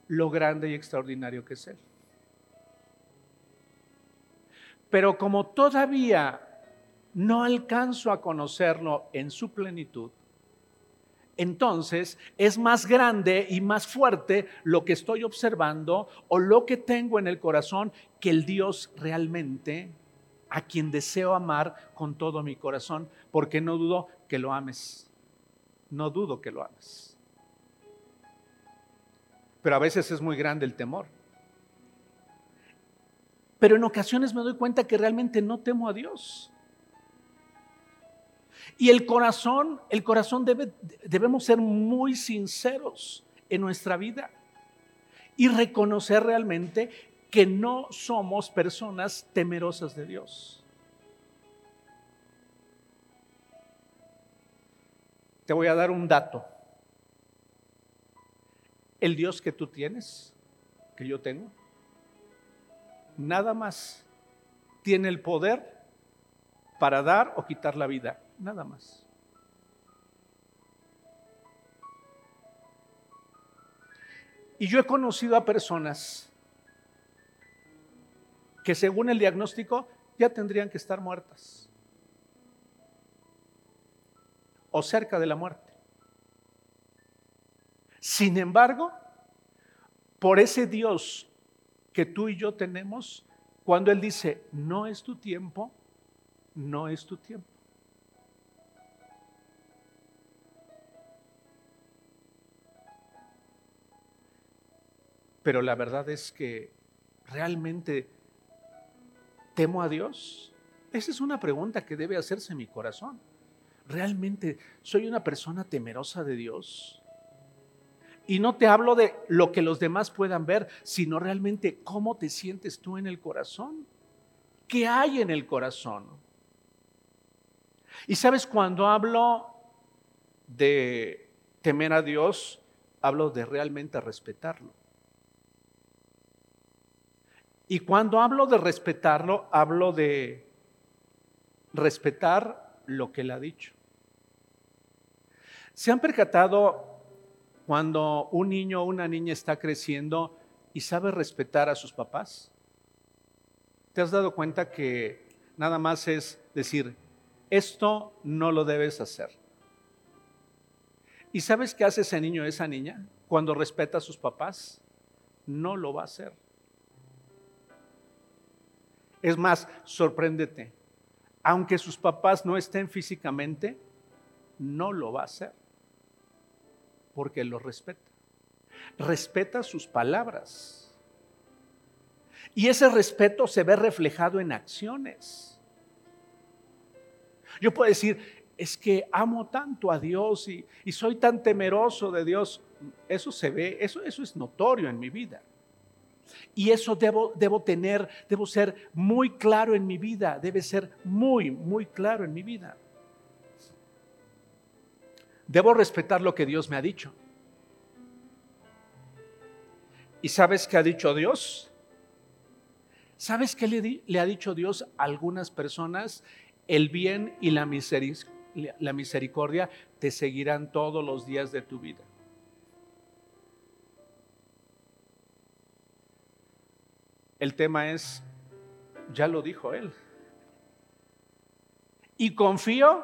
lo grande y extraordinario que es Él. Pero como todavía no alcanzo a conocerlo en su plenitud, entonces es más grande y más fuerte lo que estoy observando o lo que tengo en el corazón que el Dios realmente a quien deseo amar con todo mi corazón, porque no dudo que lo ames. No dudo que lo ames. Pero a veces es muy grande el temor. Pero en ocasiones me doy cuenta que realmente no temo a Dios. Y el corazón, el corazón debe, debemos ser muy sinceros en nuestra vida y reconocer realmente que no somos personas temerosas de Dios. Te voy a dar un dato. El Dios que tú tienes, que yo tengo, nada más tiene el poder para dar o quitar la vida nada más. Y yo he conocido a personas que según el diagnóstico ya tendrían que estar muertas o cerca de la muerte. Sin embargo, por ese Dios que tú y yo tenemos, cuando Él dice, no es tu tiempo, no es tu tiempo. Pero la verdad es que realmente temo a Dios. Esa es una pregunta que debe hacerse en mi corazón. ¿Realmente soy una persona temerosa de Dios? Y no te hablo de lo que los demás puedan ver, sino realmente cómo te sientes tú en el corazón. ¿Qué hay en el corazón? Y sabes, cuando hablo de temer a Dios, hablo de realmente respetarlo. Y cuando hablo de respetarlo, hablo de respetar lo que él ha dicho. ¿Se han percatado cuando un niño o una niña está creciendo y sabe respetar a sus papás? ¿Te has dado cuenta que nada más es decir, esto no lo debes hacer? ¿Y sabes qué hace ese niño o esa niña cuando respeta a sus papás? No lo va a hacer. Es más, sorpréndete. Aunque sus papás no estén físicamente, no lo va a hacer. Porque lo respeta. Respeta sus palabras. Y ese respeto se ve reflejado en acciones. Yo puedo decir, es que amo tanto a Dios y, soy tan temeroso de Dios. Eso se ve, eso, eso es notorio en mi vida. Y eso debo, debo tener, debo ser muy claro en mi vida, debe ser muy, muy claro en mi vida. Debo respetar lo que Dios me ha dicho. ¿Y sabes qué ha dicho Dios? ¿Sabes qué le, le ha dicho Dios a algunas personas? El bien y la misericordia te seguirán todos los días de tu vida. El tema es, ya lo dijo él. Y confío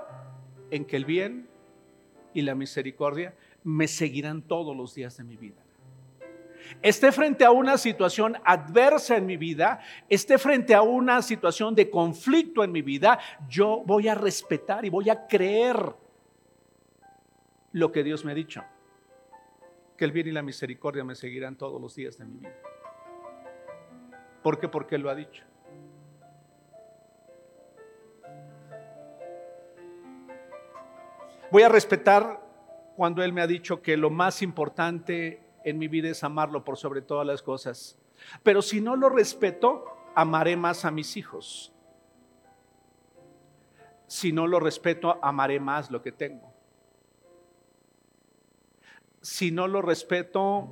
en que el bien y la misericordia me seguirán todos los días de mi vida. Esté frente a una situación adversa en mi vida, esté frente a una situación de conflicto en mi vida, yo voy a respetar y voy a creer lo que Dios me ha dicho. Que el bien y la misericordia me seguirán todos los días de mi vida. ¿Por qué? Porque lo ha dicho. Voy a respetar cuando Él me ha dicho que lo más importante en mi vida es amarlo por sobre todas las cosas. Pero si no lo respeto, amaré más a mis hijos. Si no lo respeto, amaré más lo que tengo. Si no lo respeto,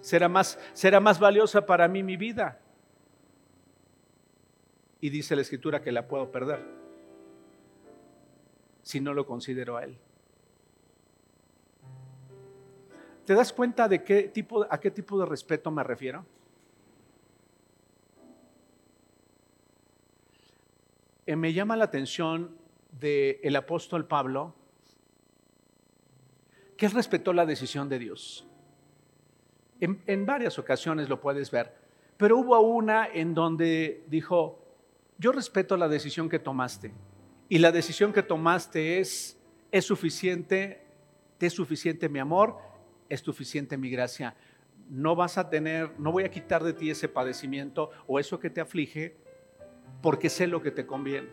será más, será más valiosa para mí mi vida y dice la escritura que la puedo perder si no lo considero a Él. ¿Te das cuenta de qué tipo, a qué tipo de respeto me refiero? eh, me llama la atención del el apóstol Pablo, que respetó la decisión de Dios. En varias ocasiones lo puedes ver, pero hubo una en donde dijo, yo respeto la decisión que tomaste y la decisión que tomaste es, es suficiente, es suficiente mi amor, es suficiente mi gracia. No vas a tener, no voy a quitar de ti ese padecimiento o eso que te aflige, porque sé lo que te conviene.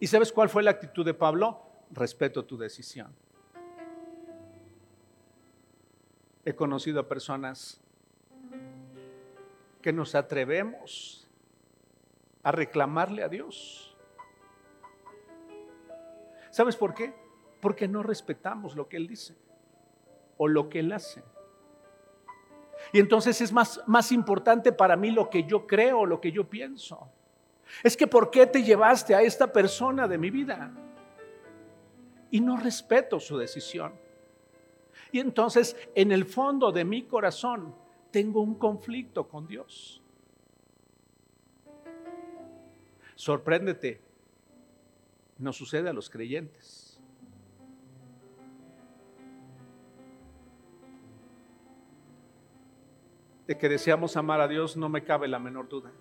¿Y sabes cuál fue la actitud de Pablo? Respeto tu decisión. He conocido a personas que nos atrevemos a reclamarle a Dios. ¿Sabes por qué? Porque no respetamos lo que Él dice o lo que Él hace. Y entonces es más, más importante para mí lo que yo creo, lo que yo pienso. Es que ¿por qué te llevaste a esta persona de mi vida? Y no respeto su decisión. Y entonces en el fondo de mi corazón tengo un conflicto con Dios. Sorpréndete, no sucede a los creyentes. de que deseamos amar a Dios no me cabe la menor duda,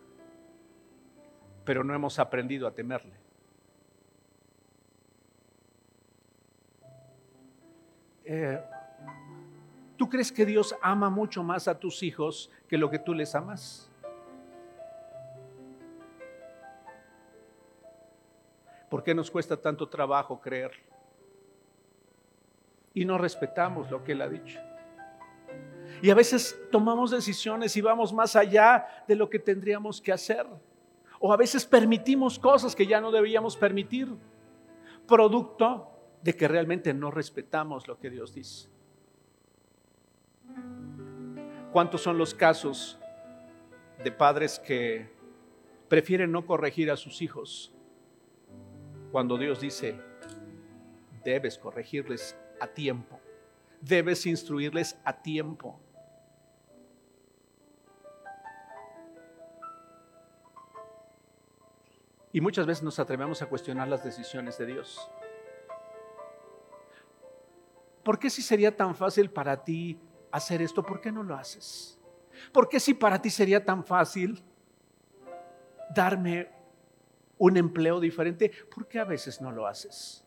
pero no hemos aprendido a temerle. Eh, ¿Tú crees que Dios ama mucho más a tus hijos que lo que tú les amas? ¿Por qué nos cuesta tanto trabajo creer? Y no respetamos lo que Él ha dicho. Y a veces tomamos decisiones y vamos más allá de lo que tendríamos que hacer. O a veces permitimos cosas que ya no debíamos permitir, producto de que realmente no respetamos lo que Dios dice. ¿Cuántos son los casos de padres que prefieren no corregir a sus hijos cuando Dios dice, debes corregirles a tiempo, debes instruirles a tiempo? Y muchas veces nos atrevemos a cuestionar las decisiones de Dios. ¿Por qué si sería tan fácil para ti hacer esto, por qué no lo haces? ¿Por qué si para ti sería tan fácil darme un empleo diferente, por qué a veces no lo haces?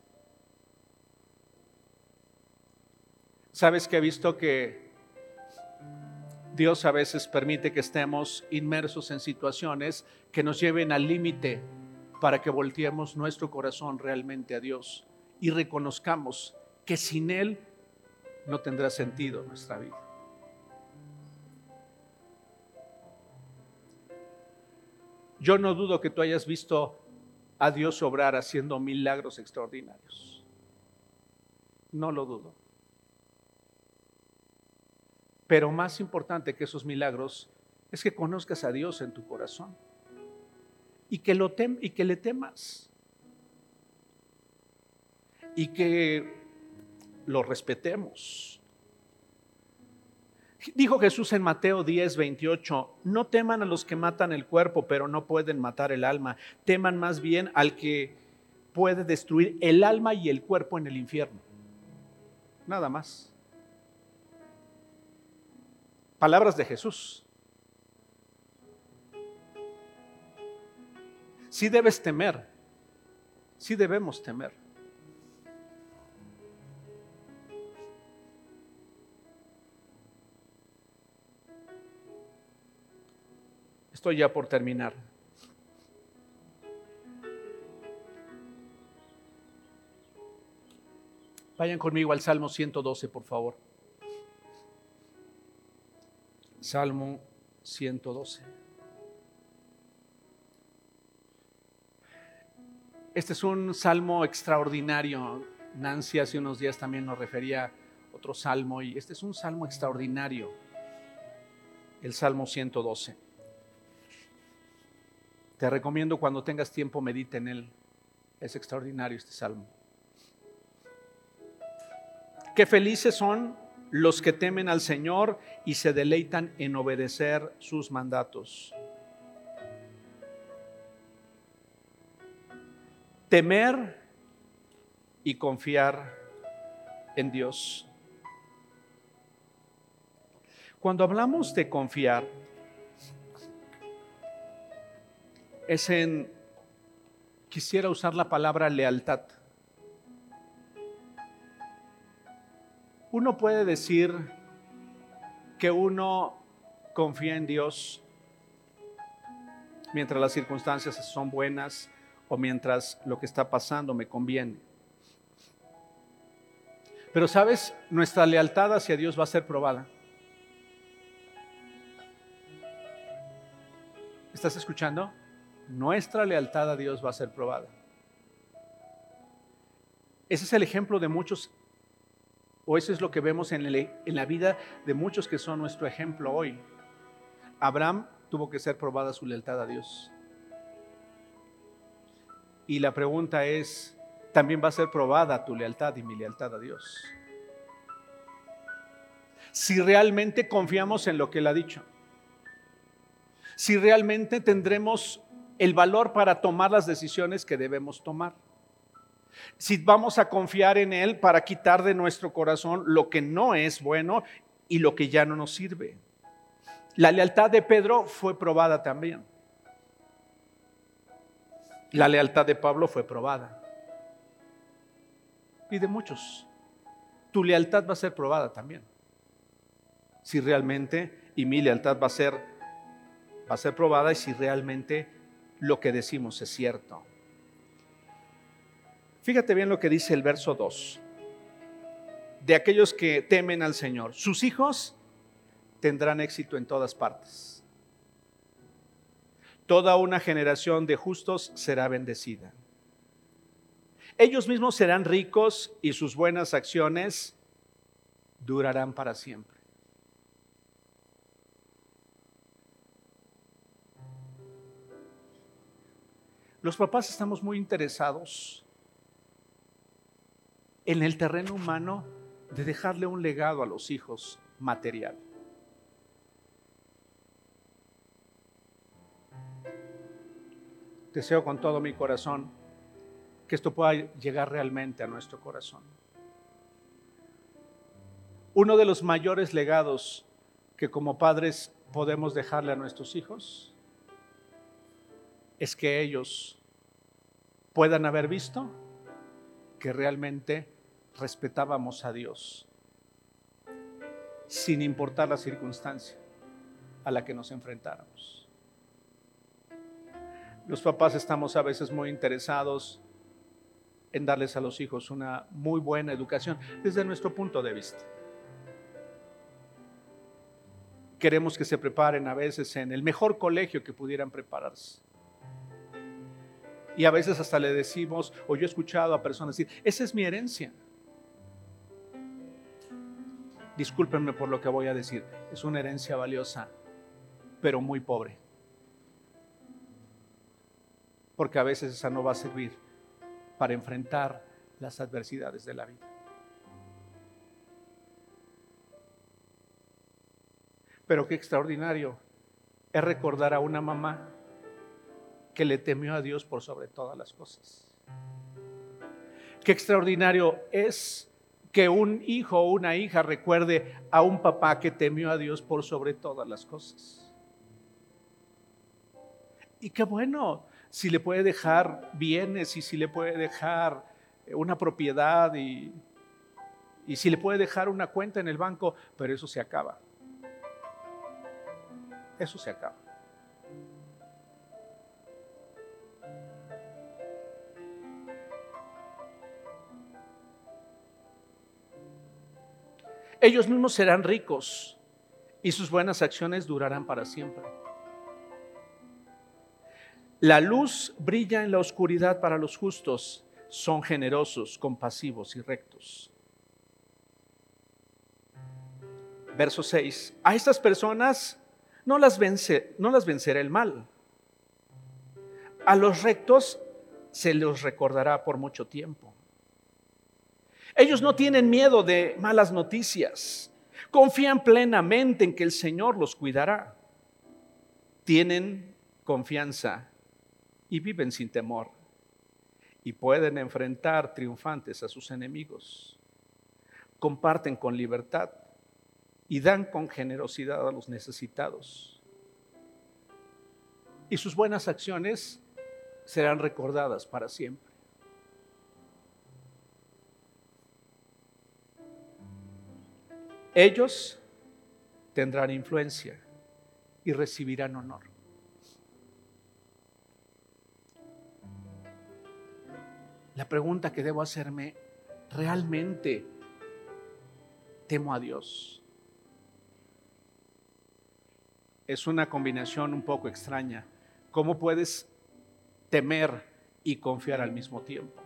Sabes que he visto que Dios a veces permite que estemos inmersos en situaciones que nos lleven al límite para que volteemos nuestro corazón realmente a Dios y reconozcamos que sin Él no tendrá sentido nuestra vida. Yo no dudo que tú hayas visto a Dios obrar haciendo milagros extraordinarios. No lo dudo. Pero más importante que esos milagros es que conozcas a Dios en tu corazón y que, lo tem y que le temas. Y que lo respetemos. Dijo Jesús en Mateo 10, 28, no teman a los que matan el cuerpo, pero no pueden matar el alma. Teman más bien al que puede destruir el alma y el cuerpo en el infierno. Nada más. Palabras de Jesús. sí debes temer, sí debemos temer. Estoy ya por terminar. Vayan conmigo al Salmo 112, por favor. Salmo 112. Este es un salmo extraordinario. Nancy hace unos días también nos refería a otro salmo y este es un salmo extraordinario, el Salmo 112. Te recomiendo cuando tengas tiempo medite en él. Es extraordinario este salmo. Qué felices son los que temen al Señor y se deleitan en obedecer sus mandatos. temer y confiar en Dios. Cuando hablamos de confiar, es en, quisiera usar la palabra lealtad. Uno puede decir que uno confía en Dios mientras las circunstancias son buenas o mientras lo que está pasando me conviene. Pero sabes, nuestra lealtad hacia Dios va a ser probada. ¿Estás escuchando? Nuestra lealtad a Dios va a ser probada. Ese es el ejemplo de muchos, o eso es lo que vemos en, la vida de muchos que son nuestro ejemplo hoy. Abraham tuvo que ser probada su lealtad a Dios. Y la pregunta es, también va a ser probada tu lealtad y mi lealtad a Dios. Si realmente confiamos en lo que Él ha dicho. Si realmente tendremos el valor para tomar las decisiones que debemos tomar. Si vamos a confiar en Él para quitar de nuestro corazón lo que no es bueno y lo que ya no nos sirve. La lealtad de Pedro fue probada también. La lealtad de Pablo fue probada. Y de muchos. Tu lealtad va a ser probada también. Si realmente, y mi lealtad va a ser, va a ser probada y si realmente lo que decimos es cierto. Fíjate bien lo que dice el verso 2. De aquellos que temen al Señor, sus hijos tendrán éxito en todas partes toda una generación de justos será bendecida. Ellos mismos serán ricos y sus buenas acciones durarán para siempre. Los papás estamos muy interesados en el terreno humano de dejarle un legado a los hijos material. Deseo con todo mi corazón que esto pueda llegar realmente a nuestro corazón. Uno de los mayores legados que como padres podemos dejarle a nuestros hijos es que ellos puedan haber visto que realmente respetábamos a Dios, sin importar la circunstancia a la que nos enfrentáramos. Los papás estamos a veces muy interesados en darles a los hijos una muy buena educación desde nuestro punto de vista. Queremos que se preparen a veces en el mejor colegio que pudieran prepararse. Y a veces hasta le decimos, o yo he escuchado a personas decir, esa es mi herencia. Discúlpenme por lo que voy a decir, es una herencia valiosa, pero muy pobre porque a veces esa no va a servir para enfrentar las adversidades de la vida. Pero qué extraordinario es recordar a una mamá que le temió a Dios por sobre todas las cosas. Qué extraordinario es que un hijo o una hija recuerde a un papá que temió a Dios por sobre todas las cosas. Y qué bueno si le puede dejar bienes y si le puede dejar una propiedad y, y si le puede dejar una cuenta en el banco, pero eso se acaba. Eso se acaba. Ellos mismos serán ricos y sus buenas acciones durarán para siempre. La luz brilla en la oscuridad para los justos, son generosos, compasivos y rectos. Verso 6. A estas personas no las, vence, no las vencerá el mal. A los rectos se los recordará por mucho tiempo. Ellos no tienen miedo de malas noticias. Confían plenamente en que el Señor los cuidará. Tienen confianza y viven sin temor. y pueden enfrentar triunfantes a sus enemigos. Comparten con libertad y dan con generosidad a los necesitados. Y sus buenas acciones serán recordadas para siempre. Ellos tendrán influencia y recibirán honor. La pregunta que debo hacerme, ¿realmente temo a Dios? Es una combinación un poco extraña. ¿Cómo puedes temer y confiar al mismo tiempo?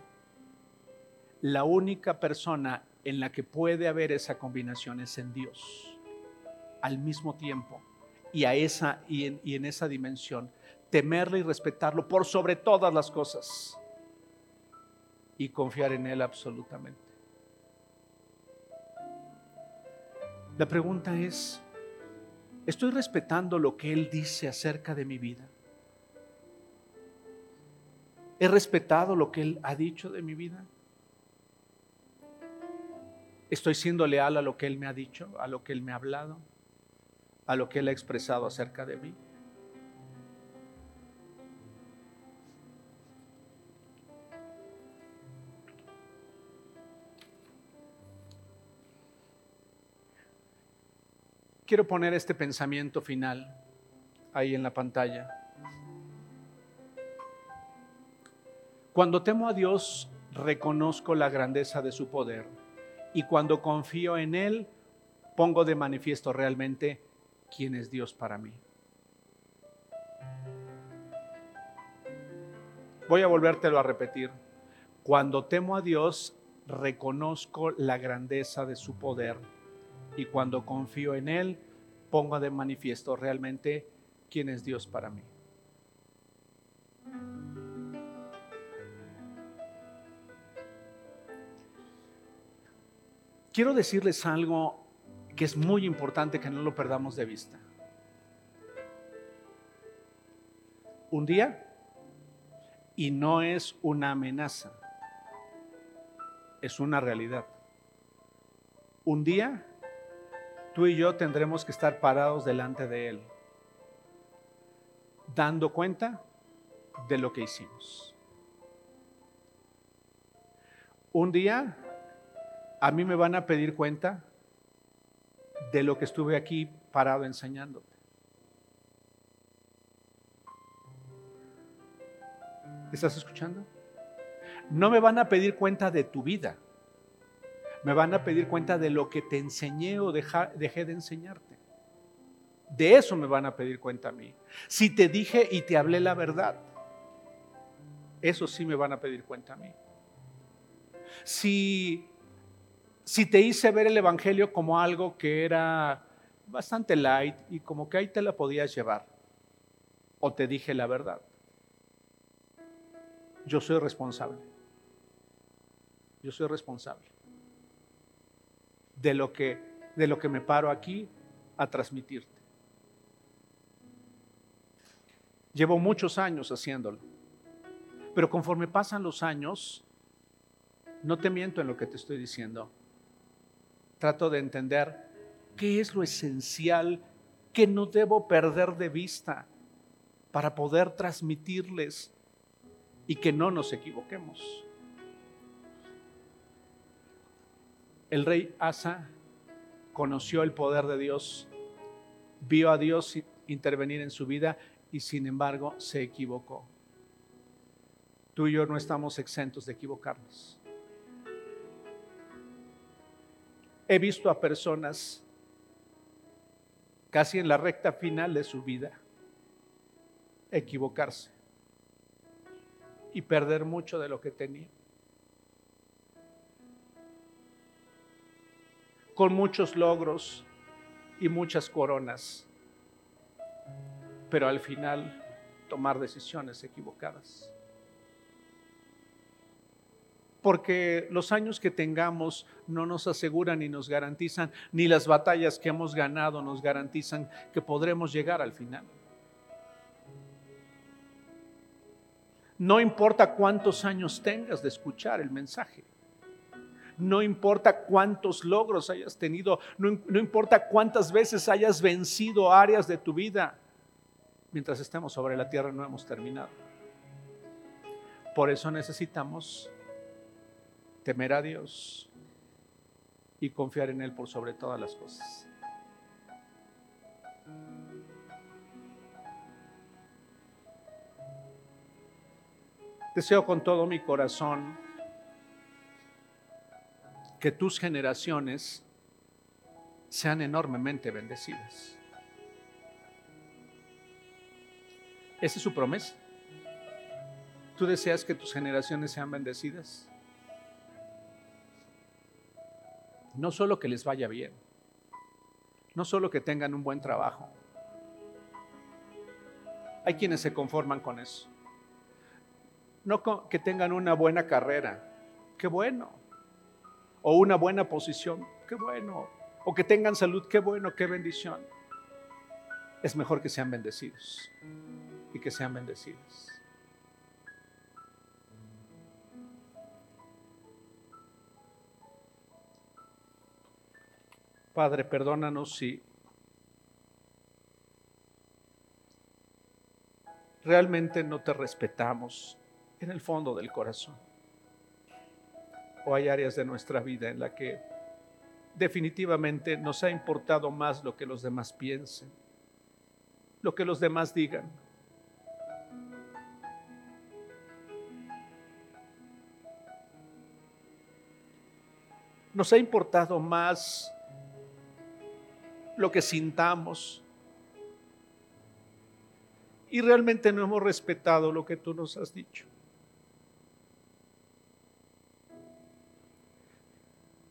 La única persona en la que puede haber esa combinación es en Dios. Al mismo tiempo y, a esa, y, en, esa dimensión, temerle y respetarlo por sobre todas las cosas y confiar en Él absolutamente. La pregunta es, ¿estoy respetando lo que Él dice acerca de mi vida? ¿He respetado lo que Él ha dicho de mi vida? ¿Estoy siendo leal a lo que Él me ha dicho, a lo que Él me ha hablado, a lo que Él ha expresado acerca de mí? Quiero poner este pensamiento final ahí en la pantalla. Cuando temo a Dios, reconozco la grandeza de su poder y cuando confío en Él, pongo de manifiesto realmente quién es Dios para mí. Voy a volvértelo a repetir. Cuando temo a Dios, reconozco la grandeza de su poder y cuando confío en Él, pongo de manifiesto realmente quién es Dios para mí. Quiero decirles algo que es muy importante que no lo perdamos de vista. Un día, y no es una amenaza, es una realidad. Un día, tú y yo tendremos que estar parados delante de Él, dando cuenta de lo que hicimos. Un día a mí me van a pedir cuenta de lo que estuve aquí parado enseñándote. ¿Estás escuchando? No me van a pedir cuenta de tu vida. Me van a pedir cuenta de lo que te enseñé o dejé de enseñarte. De eso me van a pedir cuenta a mí. Si te dije y te hablé la verdad, eso sí me van a pedir cuenta a mí. Si si te hice ver el Evangelio como algo que era bastante light y como que ahí te la podías llevar, o te dije la verdad, yo soy responsable. Yo soy responsable de lo que, de lo que me paro aquí a transmitirte. Llevo muchos años haciéndolo, pero conforme pasan los años, no te miento en lo que te estoy diciendo trato de entender qué es lo esencial que no debo perder de vista para poder transmitirles y que no nos equivoquemos. El rey Asa conoció el poder de Dios, vio a Dios intervenir en su vida y sin embargo se equivocó. Tú y yo no estamos exentos de equivocarnos. He visto a personas casi en la recta final de su vida equivocarse y perder mucho de lo que tenía. Con muchos logros y muchas coronas, pero al final tomar decisiones equivocadas porque los años que tengamos no nos aseguran ni nos garantizan, ni las batallas que hemos ganado nos garantizan que podremos llegar al final. No importa cuántos años tengas de escuchar el mensaje. No importa cuántos logros hayas tenido, no, no, importa cuántas veces hayas vencido áreas de tu vida. Mientras estemos sobre la tierra no hemos terminado. Por eso necesitamos temer a Dios y confiar en Él por sobre todas las cosas. Deseo con todo mi corazón que tus generaciones sean enormemente bendecidas. Esa es su promesa. ¿Tú deseas que tus generaciones sean bendecidas? No solo que les vaya bien, no solo que tengan un buen trabajo. Hay quienes se conforman con eso no que tengan una buena carrera, qué bueno, o una buena posición, qué bueno, o que tengan salud, qué bueno, qué bendición. Es mejor que sean bendecidos y que sean bendecidos. Padre, perdónanos si realmente no te respetamos en el fondo del corazón. O hay áreas de nuestra vida en la que definitivamente nos ha importado más lo que los demás piensen, lo que los demás digan. Nos ha importado más lo que sintamos, y realmente no hemos respetado lo que tú nos has dicho.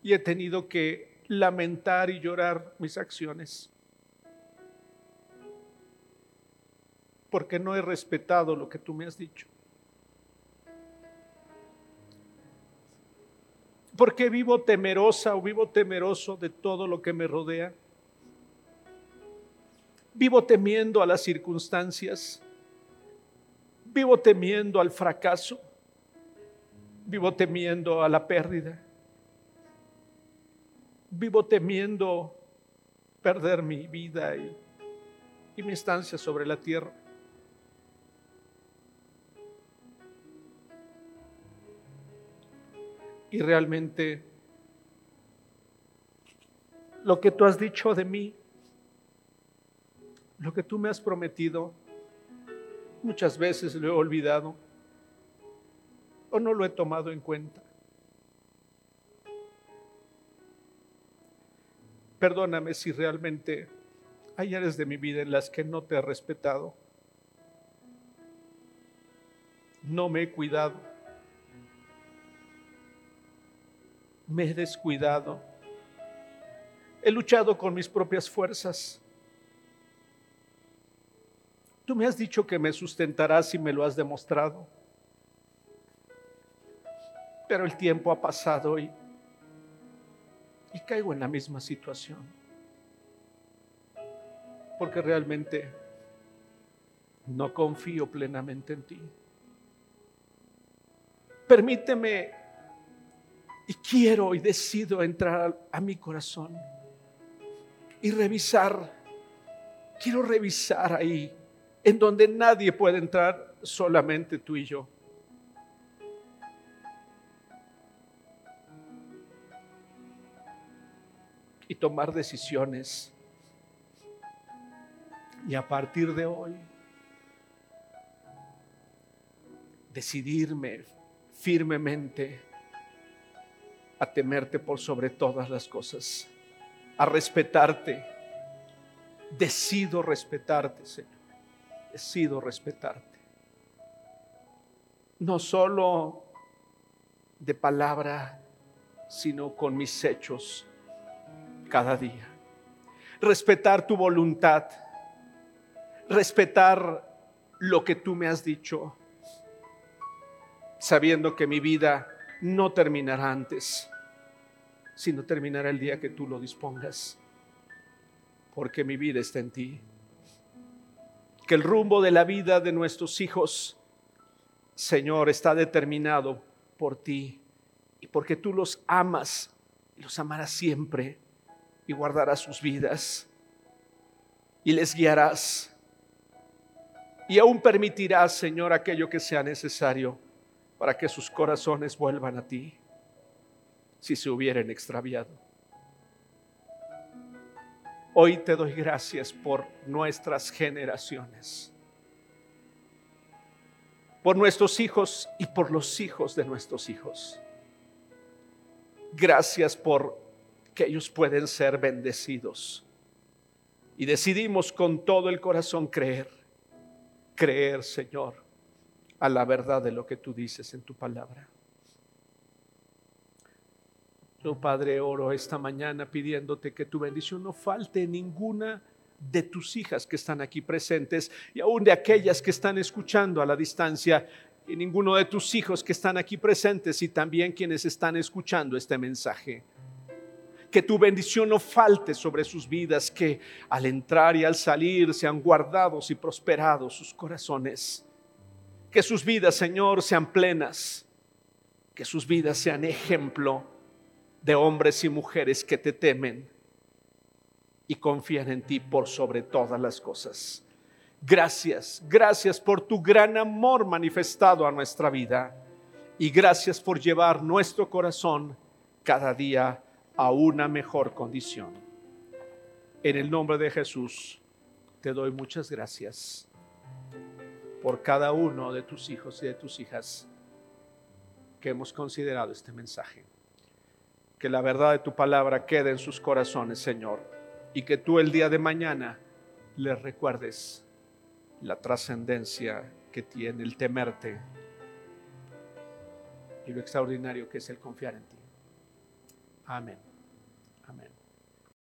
y he tenido que lamentar y llorar mis acciones. Porque no he respetado lo que tú me has dicho. Porque vivo temerosa o vivo temeroso de todo lo que me rodea. Vivo temiendo a las circunstancias. Vivo temiendo al fracaso. Vivo temiendo a la pérdida vivo temiendo perder mi vida y, mi estancia sobre la tierra. Y realmente lo que tú has dicho de mí, lo que tú me has prometido, muchas veces lo he olvidado o no lo he tomado en cuenta. Perdóname si realmente hay áreas de mi vida en las que no te he respetado. No me he cuidado. Me he descuidado. He luchado con mis propias fuerzas. Tú me has dicho que me sustentarás y me lo has demostrado. Pero el tiempo ha pasado y y caigo en la misma situación. Porque realmente no confío plenamente en ti. Permíteme y quiero y decido entrar a, mi corazón y revisar. Quiero revisar ahí, en donde nadie puede entrar, solamente tú y yo. y tomar decisiones. Y a partir de hoy, decidirme firmemente a temerte por sobre todas las cosas, a respetarte. Decido respetarte, Señor. Decido respetarte. No solo de palabra, sino con mis hechos cada día. Respetar tu voluntad. Respetar lo que tú me has dicho. Sabiendo que mi vida no terminará antes, sino terminará el día que tú lo dispongas. Porque mi vida está en ti. Que el rumbo de la vida de nuestros hijos Señor, está determinado por ti y porque tú los amas y los amarás siempre y guardarás sus vidas y les guiarás. Y aún permitirás, Señor, aquello que sea necesario para que sus corazones vuelvan a ti si se hubieran extraviado. Hoy te doy gracias por nuestras generaciones, por nuestros hijos y por los hijos de nuestros hijos. Gracias por que ellos pueden ser bendecidos. Y decidimos con todo el corazón creer, creer, Señor, a la verdad de lo que tú dices en tu palabra. Yo, Padre, oro esta mañana pidiéndote que tu bendición no falte ninguna de tus hijas que están aquí presentes y aún de aquellas que están escuchando a la distancia y ninguno de tus hijos que están aquí presentes y también quienes están escuchando este mensaje. Que tu bendición no falte sobre sus vidas, que al entrar y al salir sean guardados y prosperados sus corazones. Que sus vidas, Señor, sean plenas. Que sus vidas sean ejemplo de hombres y mujeres que te temen y confían en ti por sobre todas las cosas. Gracias, gracias por tu gran amor manifestado a nuestra vida y gracias por llevar nuestro corazón cada día a una mejor condición. En el nombre de Jesús te doy muchas gracias por cada uno de tus hijos y de tus hijas que hemos considerado este mensaje que la verdad de tu palabra quede en sus corazones, Señor, y que tú el día de mañana les recuerdes la trascendencia que tiene el temerte y lo extraordinario que es el confiar en ti. Amén. Amén.